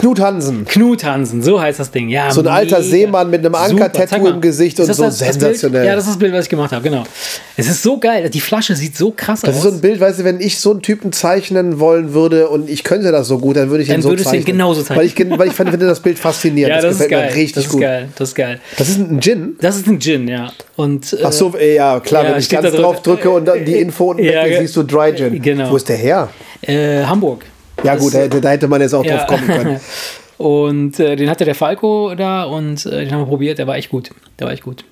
A: Knut Hansen.
B: Knut Hansen, so heißt das Ding. Ja,
A: So ein alter. Seemann mit einem. Anker-Tattoo im Gesicht und
B: das
A: so
B: das- das
A: sensationell.
B: Bild? Ja, das ist das Bild, was ich gemacht habe, genau. Es ist so geil. Die Flasche sieht so krass
A: Das
B: aus.
A: ist so ein Bild, weißt du, wenn ich so einen Typen zeichnen wollen würde und ich könnte das so gut, dann würde ich
B: Dann
A: ihn so
B: würdest du ihn
A: zeichnen.
B: genauso zeichnen.
A: Weil ich, weil ich finde das Bild faszinierend. <laughs>
B: ja, das, ist
A: gefällt
B: geil.
A: mir richtig
B: das ist
A: gut.
B: geil. Das ist geil.
A: Das ist ein Gin.
B: Das ist ein Gin, ja. Und, äh,
A: Ach so, äh, ja, klar,
B: Ja,
A: wenn ich ganz drauf drücke und dann die Info unten <laughs>
B: Ja,
A: siehst du Dry Gin.
B: genau.
A: Wo ist der her?
B: äh, Hamburg.
A: Ja gut, da, hätte- da hätte man jetzt auch
B: Ja.
A: drauf kommen können. <laughs>
B: Und äh, den hatte der Falco da und äh, den haben wir probiert. Der war echt gut. Der war echt gut.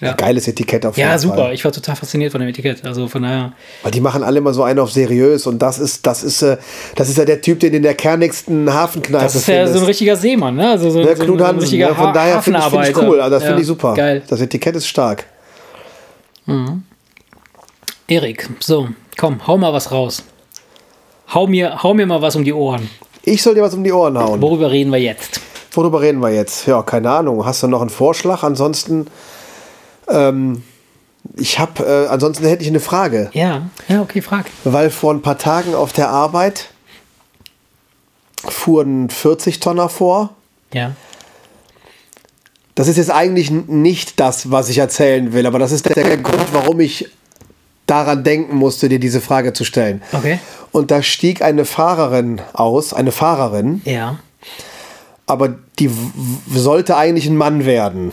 B: Ja,
A: Geiles Etikett auf jeden
B: ja super.
A: Fall.
B: Ich war total fasziniert von dem Etikett. Also von daher.
A: Weil die machen alle immer so einen auf seriös und das ist, das ist, äh, das ist ja der Typ, den in der kernigsten Hafenkneipe
B: Das ist ja
A: findest.
B: so ein richtiger Seemann, ne? Also so,
A: Der
B: so,
A: Knut
B: so ein
A: Hansen,
B: richtiger
A: ne? von daher finde ich, find ich cool, also das
B: Ja,
A: finde ich super.
B: Geil.
A: Das Etikett ist stark.
B: Erik, so, komm, hau mal was raus. Hau mir, hau mir mal was um die Ohren.
A: Ich soll dir was um die Ohren hauen.
B: Worüber reden wir jetzt?
A: Worüber reden wir jetzt? Ja, keine Ahnung. Hast du noch einen Vorschlag? Ansonsten, ähm, ich habe, äh, ansonsten hätte ich eine Frage.
B: Ja, ja, okay, frag.
A: Weil vor ein paar Tagen auf der Arbeit fuhren 40 Tonner vor.
B: Ja.
A: Das ist jetzt eigentlich nicht das, was ich erzählen will, aber das ist der Grund, warum ich daran denken musste, dir diese Frage zu stellen.
B: Okay.
A: Und da stieg eine Fahrerin aus, eine Fahrerin,
B: Ja.
A: aber die sollte eigentlich ein Mann werden.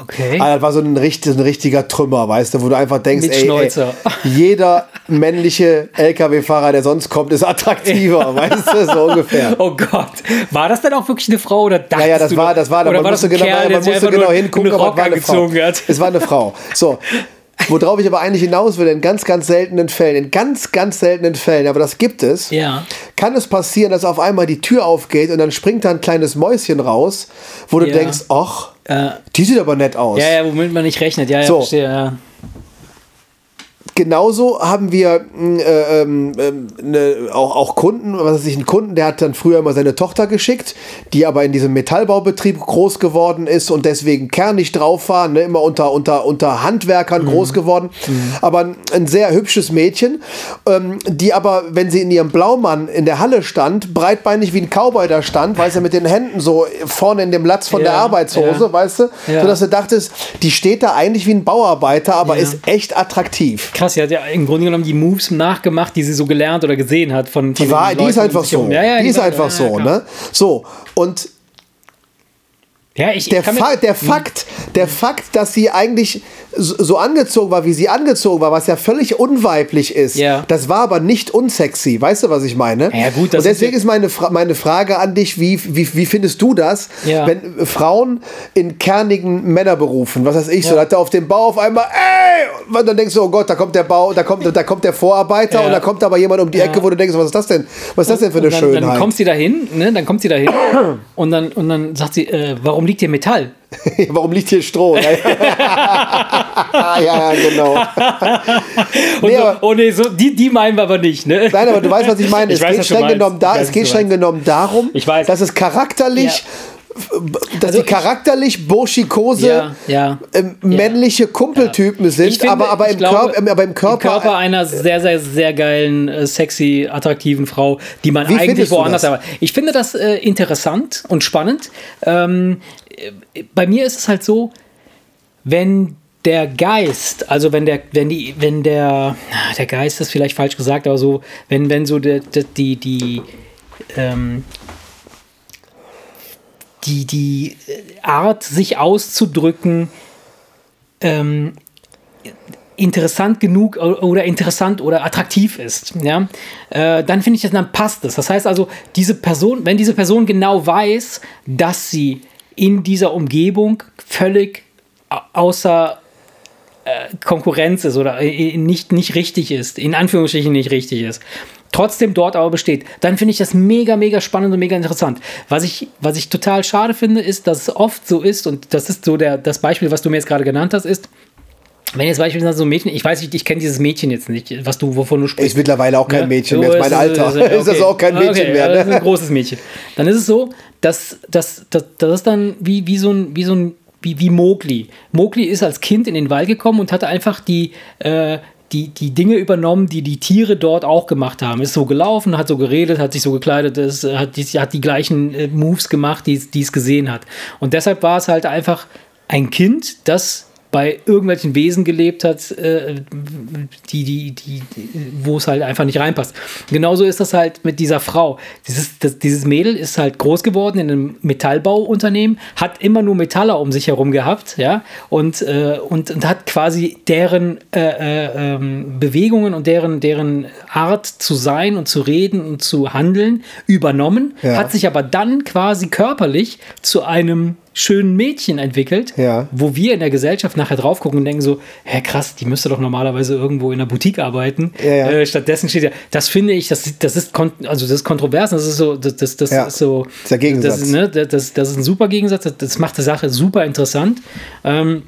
B: Okay.
A: Ah, das war so ein, richt- ein richtiger Trümmer, weißt du, wo du einfach denkst, ey, ey, <laughs> jeder männliche LKW-Fahrer, der sonst kommt, ist attraktiver, weißt du, so ungefähr. <laughs>
B: Oh Gott. War das denn auch wirklich eine Frau oder dachtest
A: Ja, ja, das
B: du
A: war, das war,
B: oder
A: man
B: war
A: musste genau,
B: Kerl,
A: man musste genau hingucken, aber
B: Rock
A: es war eine Frau.
B: hat?
A: Es war eine Frau. So. Worauf ich aber eigentlich hinaus will, in ganz, ganz seltenen Fällen, in ganz, ganz seltenen Fällen, aber das gibt es,
B: Ja.
A: kann es passieren, dass auf einmal die Tür aufgeht und dann springt da ein kleines Mäuschen raus, wo du
B: Ja.
A: denkst, ach,
B: Äh,
A: die sieht aber nett aus.
B: ja, ja, womit man nicht rechnet. Ja, ja,
A: So.
B: verstehe. Ja.
A: Genauso haben wir mh, äh, ähm, ähm, ne, auch, auch Kunden, was weiß ich, einen Kunden, der hat dann früher immer seine Tochter geschickt, die aber in diesem Metallbaubetrieb groß geworden ist und deswegen kernig drauf war, ne, immer unter, unter, unter Handwerkern groß geworden, aber ein, ein sehr hübsches Mädchen, ähm, die aber, wenn sie in ihrem Blaumann in der Halle stand, breitbeinig wie ein Cowboy da stand, weißt du, mit den Händen so vorne in dem Latz von
B: Ja,
A: der Arbeitshose,
B: ja.
A: weißt du,
B: Ja.
A: sodass du dachtest, die steht da eigentlich wie ein Bauarbeiter, aber
B: Ja.
A: ist echt attraktiv.
B: Krass, sie hat ja im Grunde genommen die Moves nachgemacht, die sie so gelernt oder gesehen hat von, von
A: Die, war, die ist
B: Leuten um
A: einfach so.
B: Ja, ja,
A: die ist
B: war-
A: einfach so, ne? So, und
B: Ja, ich,
A: der,
B: ich
A: Fa der Fakt, der Fakt, dass sie eigentlich so, angezogen war, wie sie angezogen war, was ja völlig unweiblich ist,
B: Ja.
A: das war aber nicht unsexy. Weißt du, was ich meine?
B: Ja, gut,
A: Und deswegen
B: ist-
A: meine, Fra meine Frage an dich, wie, wie, wie findest du das,
B: Ja.
A: wenn Frauen in kernigen Männerberufen, was weiß ich, so, da hat er auf dem Bau auf einmal, ey, und dann denkst du, oh Gott, da kommt der Bau, da kommt, da kommt der Vorarbeiter und da kommt aber jemand um die. Ecke, wo du denkst, was ist das denn? Was ist das denn für eine
B: und dann,
A: Schönheit?
B: Dann kommt sie dahin, ne? Dann kommt sie dahin und dann, und dann sagt sie, äh, warum liegt hier Metall? <laughs>
A: Warum liegt hier Stroh? <laughs> ja, ja, genau. <laughs>
B: Und
A: Nee,
B: so,
A: aber-
B: oh nee, so, die, die meinen wir aber nicht, ne?
A: Nein, aber du weißt, was ich meine.
B: Ich
A: es
B: weiß,
A: geht, streng genommen, da, es geht streng genommen darum, dass es charakterlich, dass
B: Also
A: die charakterlich burschikose
B: Ja, ja.
A: ähm, männliche Kumpeltypen sind,
B: finde,
A: aber, aber, im
B: glaube,
A: Körper, aber im Körper.
B: Im Körper einer sehr, sehr, sehr geilen, äh, sexy, attraktiven Frau, die man
A: Wie
B: eigentlich woanders aber Ich finde das äh, interessant und spannend. Ähm, äh, bei mir ist es halt so, wenn der Geist, also wenn der, wenn die, wenn der, der Geist ist vielleicht falsch gesagt, aber so, wenn, wenn so der, die, die, ähm, die, die Art, sich auszudrücken, ähm, interessant genug oder interessant oder attraktiv ist, ja, äh, dann finde ich dann passt es. Das heißt also, diese Person, wenn diese Person genau weiß, dass sie in dieser Umgebung völlig au- außer äh, Konkurrenz ist oder äh, nicht, nicht richtig ist, in Anführungsstrichen nicht richtig ist, trotzdem dort aber besteht, dann finde ich das mega, mega spannend und mega interessant. Was ich, was ich total schade finde, ist, dass es oft so ist, und das ist so der, das Beispiel, was du mir jetzt gerade genannt hast, ist, wenn jetzt beispielsweise so ein Mädchen, ich weiß nicht, ich kenne dieses Mädchen jetzt nicht, was du, wovon du sprichst.
A: ist mittlerweile auch kein
B: Ja,
A: Mädchen
B: so
A: mehr, ist mein Alter. <laughs>
B: es- okay.
A: Ist das auch kein Mädchen
B: okay,
A: mehr,
B: ja, Das ist
A: ne?
B: ein großes Mädchen. Dann ist es so, dass, dass, dass, das ist dann wie, wie so ein, wie so ein, wie, wie Mowgli. Mowgli ist als Kind in den Wald gekommen und hatte einfach die, äh, die, die Dinge übernommen, die die Tiere dort auch gemacht haben. Ist so gelaufen, hat so geredet, hat sich so gekleidet, ist, hat, die, hat die gleichen äh, Moves gemacht, die es- die es gesehen hat. Und deshalb war es halt einfach ein Kind, das bei irgendwelchen Wesen gelebt hat, äh, die, die, die, wo es halt einfach nicht reinpasst. Genauso ist das halt mit dieser Frau. Dieses, das, dieses Mädel ist halt groß geworden in einem Metallbauunternehmen, hat immer nur Metaller um sich herum gehabt, ja, und, äh, und, und hat quasi deren äh, äh, ähm, Bewegungen und deren, deren Art zu sein und zu reden und zu handeln übernommen,
A: Ja.
B: hat sich aber dann quasi körperlich zu einem schönen Mädchen entwickelt,
A: Ja.
B: wo wir in der Gesellschaft nachher drauf gucken und denken so, hä krass, die müsste doch normalerweise irgendwo in der Boutique arbeiten.
A: Ja, ja.
B: Äh, stattdessen steht ja, das finde ich, das, das ist also das ist kontrovers, das ist so, das, das, das ist so,
A: Das ist der Gegensatz.
B: Das, ne, das, das ist ein super Gegensatz, das, das macht die Sache super interessant. Ähm,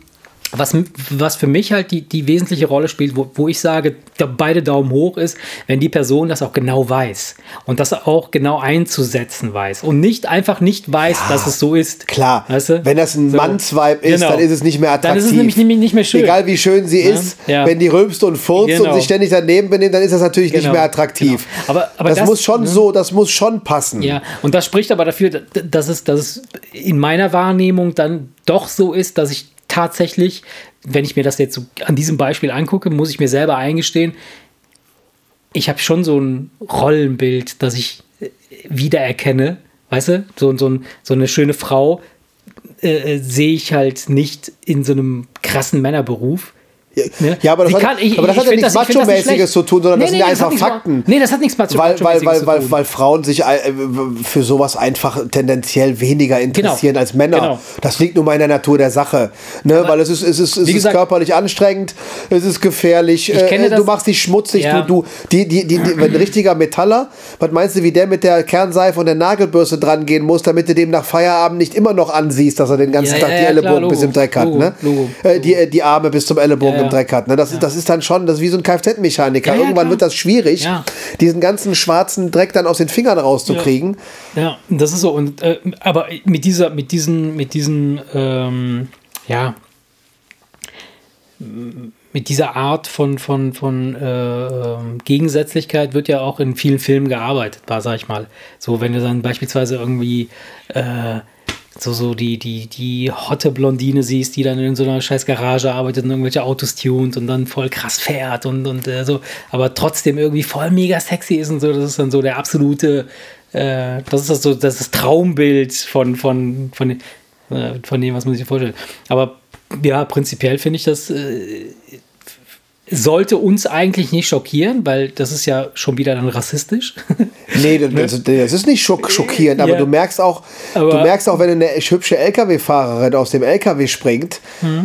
B: was, was für mich halt die, die wesentliche Rolle spielt, wo, wo ich sage, da beide Daumen hoch ist, wenn die Person das auch genau weiß und das auch genau einzusetzen weiß und nicht einfach nicht weiß, dass es so ist.
A: Klar,
B: Weißt du?
A: wenn das ein
B: So.
A: Mannsweib ist,
B: Genau.
A: dann ist es nicht mehr attraktiv.
B: Dann ist es nämlich nicht, nicht mehr schön.
A: Egal wie schön sie ist,
B: Ja.
A: wenn die rülpst und furzt
B: Genau.
A: und sich ständig daneben benimmt, dann ist das natürlich nicht
B: Genau.
A: mehr attraktiv.
B: Genau. Aber- aber
A: das,
B: das-
A: muss schon
B: ne?
A: so, das muss schon passen.
B: Ja, und das spricht aber dafür, dass es, dass es in meiner Wahrnehmung dann doch so ist, dass ich tatsächlich, wenn ich mir das jetzt so an diesem Beispiel angucke, muss ich mir selber eingestehen, ich habe schon so ein Rollenbild, das ich äh, wiedererkenne, weißt du, so, so, so eine schöne Frau äh, äh, sehe ich halt nicht in so einem krassen Männerberuf. Ne?
A: Ja, aber das
B: Sie
A: hat,
B: kann- ich-
A: aber das hat ja nichts Macho-mäßiges zu tun, sondern das
B: Nee,
A: sind
B: nee,
A: ja einfach Fakten.
B: Nee, das hat nichts Macho-
A: weil, weil,
B: Macho-mäßiges
A: weil,
B: zu tun.
A: weil Frauen sich äh, für sowas einfach tendenziell weniger interessieren
B: Genau.
A: als Männer.
B: Genau.
A: Das liegt nun mal in der Natur der Sache. Ne? Weil es ist, es ist, es ist
B: gesagt-
A: körperlich anstrengend, es ist gefährlich,
B: Ich kenne
A: äh, du machst dich schmutzig,
B: Ja.
A: du, du, die, die, die, die, wenn ein richtiger Metaller, was meinst du, wie der mit der Kernseife und der Nagelbürste dran gehen muss, damit du dem nach Feierabend nicht immer noch ansiehst, dass er den ganzen
B: Ja,
A: Tag
B: ja,
A: die
B: ja,
A: Ellenbogen bis im. Dreck hat.
B: Logo,
A: ne?
B: Logo,
A: Äh, die, die Arme bis zum Ellenbogen
B: Ja, ja.
A: Im Dreck hat. Ne? Das, das ist dann schon, das ist wie so ein Kfz-Mechaniker. Irgendwann wird das schwierig, diesen ganzen schwarzen Dreck dann aus den Fingern rauszukriegen.
B: Ja, das ist so. Und äh, aber mit dieser, mit diesen, mit diesen, ähm, ja, mit dieser Art von, von, von äh, Gegensätzlichkeit wird ja auch in vielen Filmen gearbeitet, war, sag ich mal. So, wenn du dann beispielsweise irgendwie äh, so, so die, die, die hotte Blondine siehst, die dann in so einer scheiß Garage arbeitet und irgendwelche Autos tunt und dann voll krass fährt und, und äh, so, aber trotzdem irgendwie voll mega sexy ist und so, das ist dann so der absolute, äh, das ist das so, das ist das Traumbild von, von, von äh, von dem, was man sich vorstellt. Aber ja, prinzipiell finde ich das äh, sollte uns eigentlich nicht schockieren, weil das ist ja schon wieder dann rassistisch. <laughs>
A: Nee, das, <laughs> das ist nicht schock, schockierend, aber
B: Ja.
A: du merkst auch,
B: Aber-
A: du merkst auch, wenn eine hübsche LKW-Fahrerin aus dem LKW springt.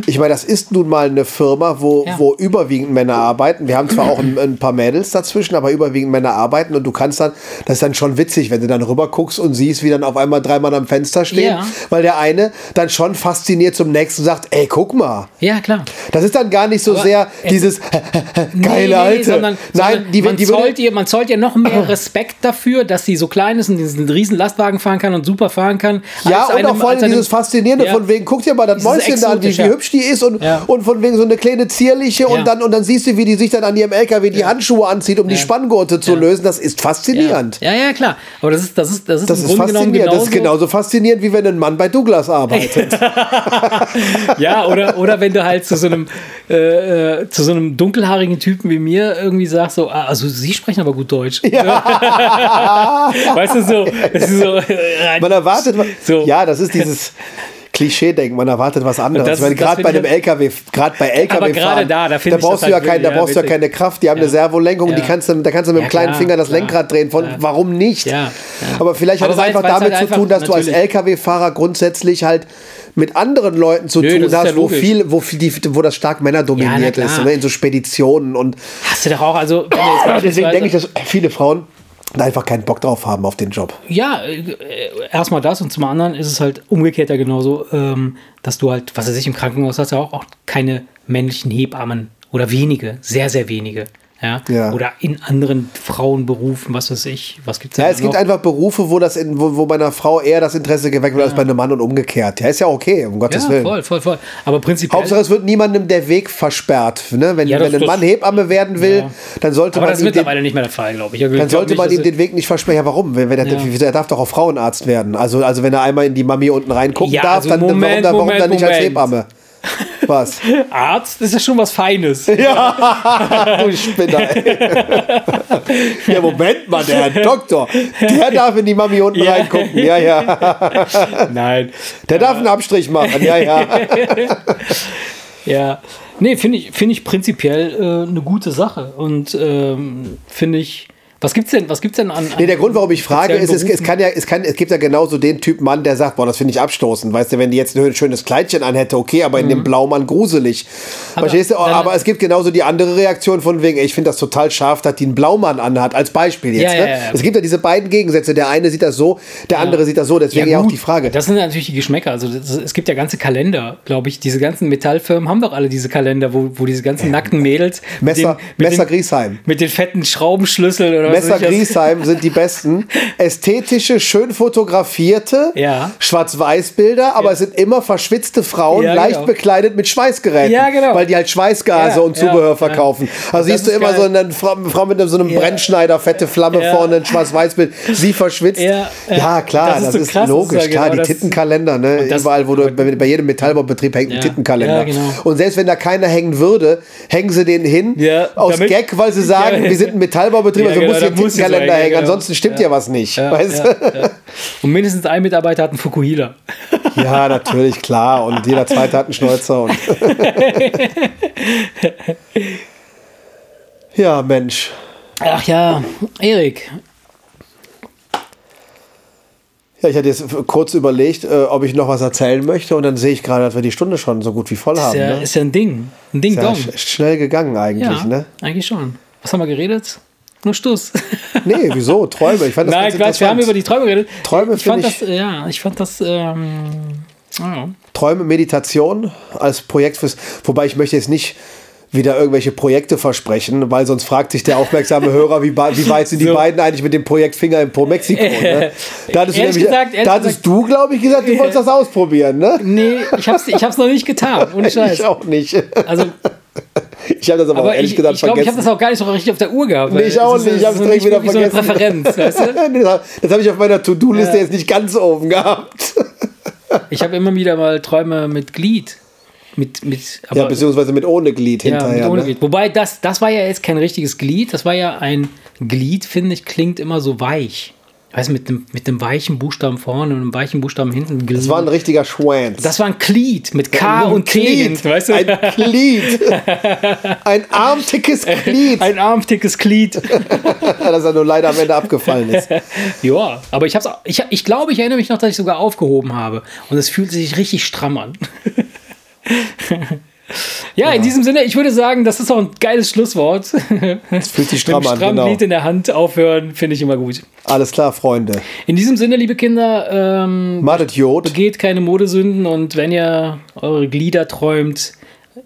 A: Ich meine, das ist nun mal eine Firma, wo,
B: Mhm. Ja.
A: wo überwiegend Männer arbeiten. Wir haben zwar auch ein, ein paar Mädels dazwischen, aber überwiegend Männer arbeiten und du kannst dann, das ist dann schon witzig, wenn du dann rüber guckst und siehst, wie dann auf einmal drei Mann am Fenster stehen,
B: Ja.
A: weil der eine dann schon fasziniert zum nächsten sagt, ey, guck mal.
B: ja, klar.
A: Das ist dann gar nicht so
B: Aber
A: sehr
B: es-
A: dieses geile
B: Nee, nee,
A: Alte.
B: Sondern,
A: Nein,
B: sondern
A: die,
B: man,
A: die
B: zollt ihr, man zollt ihr noch mehr Respekt dafür, dass sie so klein ist und diesen riesen Lastwagen fahren kann und super fahren kann.
A: Ja, und
B: einem-
A: auch vor allem dieses Faszinierende
B: Ja.
A: von wegen, guck dir mal das Mäuschen da an, wie, wie hübsch die ist und,
B: Ja.
A: und von wegen so eine kleine zierliche und, dann, und dann siehst du, wie die sich dann an ihrem LKW die Handschuhe anzieht, um die Spanngurte zu lösen. Das ist faszinierend.
B: Ja, ja, klar. Aber das ist, das ist, das ist
A: Das ist faszinierend. Das ist
B: genauso.
A: genauso faszinierend, wie wenn ein Mann bei Douglas arbeitet. <laughs>
B: Ja, oder, oder wenn du halt zu so einem äh, äh, zu so einem dunkelhaarigen Typen wie mir irgendwie sagst, so, ah, also sie sprechen aber gut Deutsch. <laughs> weißt du so, das ist so <laughs> äh,
A: Man erwartet,
B: So.
A: ja, das ist dieses Klischee-Denken, man erwartet was anderes.
B: das-
A: Ich meine, gerade bei
B: ich-
A: LKW, gerade bei LKW fahren,
B: da, da finde ich
A: brauchst du ja
B: halt
A: kein, da brauchst ja
B: ja,
A: keine Kraft, die haben eine
B: Ja.
A: Servolenkung und die
B: Ja.
A: kannst du, da kannst du mit dem
B: Ja,
A: kleinen
B: klar,
A: Finger das
B: klar.
A: Lenkrad drehen. Von
B: Ja.
A: warum nicht?
B: Ja, ja.
A: Aber vielleicht hat
B: Aber
A: es
B: weil-
A: einfach
B: es
A: damit
B: halt
A: zu tun, dass du als LKW-Fahrer grundsätzlich halt mit anderen Leuten zu
B: Nö,
A: tun hast,
B: ja
A: wo viel, wo viel, die, wo das stark Männer dominiert
B: na
A: ist, ne? in so Speditionen und
B: Hast du doch auch, also <clears throat>
A: deswegen denke ich, dass viele Frauen da einfach keinen Bock drauf haben auf den Job.
B: Ja, äh, erstmal das und zum anderen ist es halt umgekehrt ja genauso, ähm, dass du halt, was weiß ich, im Krankenhaus hast ja auch, auch keine männlichen Hebammen oder wenige, sehr, sehr wenige. Ja?
A: Ja.
B: Oder in anderen Frauenberufen, was weiß ich, was gibt's
A: Ja, es gibt
B: noch?
A: einfach Berufe, wo, das in, wo, wo bei einer Frau eher das Interesse geweckt wird als bei einem Mann und umgekehrt. Ja, ist ja okay, um Gottes
B: ja,
A: Willen.
B: voll, voll, voll. Aber prinzipiell.
A: Hauptsache, es wird niemandem der Weg versperrt. Ne? Wenn,
B: Ja, das-
A: wenn ein Mann Hebamme werden will,
B: Ja.
A: dann sollte
B: aber
A: man
B: das
A: ihm
B: ist mittlerweile nicht mehr der Fall, glaube ich. Ich
A: dann sollte
B: nicht,
A: man ihm den Weg nicht versprechen. Ja, warum? Wenn, wenn er,
B: Ja.
A: er darf doch auch Frauenarzt werden. Also, also wenn er einmal in die Mami unten reingucken
B: Ja,
A: darf,
B: also
A: dann
B: Moment,
A: warum, dann- warum
B: Moment,
A: dann nicht als
B: Moment.
A: Hebamme? Was? <laughs>
B: Arzt ist ja schon was Feines. <laughs> <laughs>
A: du Spinner. ja, Moment mal, der Herr Doktor, der darf in die Mami unten
B: Ja.
A: reingucken. Ja, ja.
B: Nein.
A: Der darf einen Abstrich machen. Ja, ja.
B: Ja, nee, finde ich, finde ich prinzipiell äh, eine gute Sache. Und ähm, finde ich, was gibt's denn, was gibt's denn an. an
A: Nee, der Grund, warum ich frage, ist, es, es, kann ja, es, kann, es gibt ja genauso den Typ Mann, der sagt, boah, das finde ich abstoßend. Weißt du, wenn die jetzt ein schönes Kleidchen anhätte, okay, aber in dem Blaumann gruselig. Verstehst du?
B: Mhm. dann-
A: aber es gibt genauso die andere Reaktion von wegen, ey, ich finde das total scharf, dass die einen Blaumann anhat, als Beispiel jetzt.
B: Ja,
A: ne?
B: ja, ja.
A: Es gibt ja diese beiden Gegensätze. Der eine sieht das so, der andere sieht das so. Deswegen ja, auch die Frage.
B: Das sind natürlich die Geschmäcker. Also das, es gibt ja ganze Kalender, glaube ich. Diese ganzen Metallfirmen haben doch alle diese Kalender, wo, wo diese ganzen nackten Mädels mit
A: Messer,
B: den, mit
A: Messer
B: den,
A: Griesheim.
B: mit den fetten Schraubenschlüsseln oder
A: Messer. Griesheim sind die besten. <laughs> Ästhetische, schön fotografierte
B: Ja.
A: Schwarz-Weiß-Bilder, aber es sind immer verschwitzte Frauen,
B: Ja,
A: leicht
B: genau.
A: bekleidet mit Schweißgeräten.
B: Ja, genau.
A: Weil die halt Schweißgase
B: Ja,
A: und
B: ja,
A: Zubehör
B: ja.
A: verkaufen. Also
B: Das
A: siehst du
B: ist
A: immer
B: geil.
A: so eine Frau, Frau mit so einem
B: Ja.
A: Brennschneider, fette Flamme
B: Ja.
A: vorne, ein Schwarz-Weiß-Bild. Sie verschwitzt.
B: Ja,
A: Ja,
B: ja.
A: klar,
B: Das
A: das
B: ist
A: ist,
B: so krass,
A: logisch.
B: das ist ja
A: klar,
B: genau
A: die
B: das-
A: Tittenkalender, ne?
B: das-
A: Überall, wo du, bei, jedem Metallbaubetrieb hängt ein
B: Ja.
A: Tittenkalender.
B: Ja, genau.
A: Und selbst wenn da keiner hängen würde, hängen sie den hin,
B: Ja,
A: aus Gag, weil sie <laughs> sagen,
B: Ja.
A: wir sind ein Metallbaubetrieb,
B: Ja,
A: also
B: genau,
A: muss hier
B: muss
A: Tittenkalender
B: sein, ja,
A: hängen,
B: genau.
A: ansonsten stimmt ja, was nicht.
B: Ja,
A: weißt
B: ja,
A: du?
B: ja. Und mindestens ein Mitarbeiter hat einen Fukuhila. <laughs>
A: Ja, natürlich, klar. Und jeder zweite hat einen Schnäuzer. Und <laughs> ja, Mensch.
B: Ach ja, Erik.
A: Ja, ich hatte jetzt kurz überlegt, äh, ob ich noch was erzählen möchte. Und dann sehe ich gerade, dass wir die Stunde schon so gut wie voll
B: Ist
A: haben.
B: ja,
A: ne?
B: ist ja ein Ding. Ein Ding
A: ja
B: Dong.
A: sch- schnell gegangen eigentlich,
B: Ja,
A: ne?
B: eigentlich schon. Was haben wir geredet? Nur Stuss.
A: Nee, wieso? Träume. Ich fand das
B: Nein,
A: ganz
B: Quatsch, wir haben über die Träume geredet.
A: Träume
B: ich fand
A: find
B: das, ja, ich fand das, ähm, ja.
A: Träume, Meditation als Projekt fürs. Wobei ich möchte jetzt nicht wieder irgendwelche Projekte versprechen, weil sonst fragt sich der aufmerksame Hörer, wie, wie weit sind die
B: So.
A: beiden eigentlich mit dem Projekt Finger im Po Mexiko. Ne? <laughs> Da hattest, du,
B: Ehrlich gesagt, ehrlich
A: da hattest
B: gesagt-
A: du, glaube ich, gesagt, du wolltest <laughs> das ausprobieren, ne?
B: Nee, ich hab's, ich hab's noch nicht getan. Ohne <laughs> Scheiß.
A: Ich auch nicht.
B: Also,
A: Ich habe das aber, auch
B: aber
A: ehrlich
B: ich,
A: gesagt
B: ich glaube, ich habe
A: vergessen.
B: das auch gar nicht so richtig auf der Uhr gehabt.
A: Nee, ich auch nicht. Ich habe es direkt wieder
B: wirklich so eine
A: vergessen.
B: Präferenz, <laughs> weißt du?
A: Das habe ich auf meiner To-Do-Liste
B: Ja.
A: jetzt nicht ganz oben gehabt. <laughs>
B: Ich habe immer wieder mal Träume mit Glied. Mit, mit,
A: ja, beziehungsweise mit ohne Glied
B: ja,
A: hinterher.
B: mit ohne
A: ne?
B: Glied. Wobei, das, das war ja jetzt kein richtiges Glied. Das war ja ein Glied, finde ich, klingt immer so weich. Weiß mit dem, mit dem weichen Buchstaben vorne und einem weichen Buchstaben hinten.
A: Das war ein richtiger Schwanz.
B: Das war ein Glied mit K
A: Ein
B: und T.
A: Glied,
B: Weißt du?
A: Ein Glied. <laughs> Ein armdickes Glied.
B: Ein armdickes Glied. <laughs>
A: dass er nur leider am Ende abgefallen ist. <laughs>
B: ja, aber ich, hab's, ich, ich glaube, ich erinnere mich noch, dass ich sogar aufgehoben habe. Und es fühlt sich richtig stramm an. Ja, in diesem Sinne, ich würde sagen, das ist auch ein geiles Schlusswort.
A: Es fühlt sich
B: Mit
A: stramm
B: einem
A: an,
B: strammen
A: genau.
B: Lied in der Hand aufhören, finde ich immer gut.
A: Alles klar, Freunde.
B: In diesem Sinne, liebe Kinder, ähm, begeht keine Modesünden und wenn ihr eure Glieder träumt,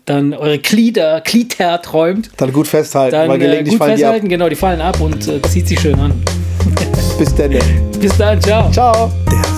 B: dann eure Glieder, Glieder träumt,
A: Dann gut festhalten,
B: dann
A: weil
B: äh,
A: gelegentlich
B: gut
A: fallen die ab.
B: festhalten, genau, die fallen ab und äh, zieht sie schön an.
A: Bis dann. <laughs>
B: Bis dann, ciao.
A: Ciao.
C: Der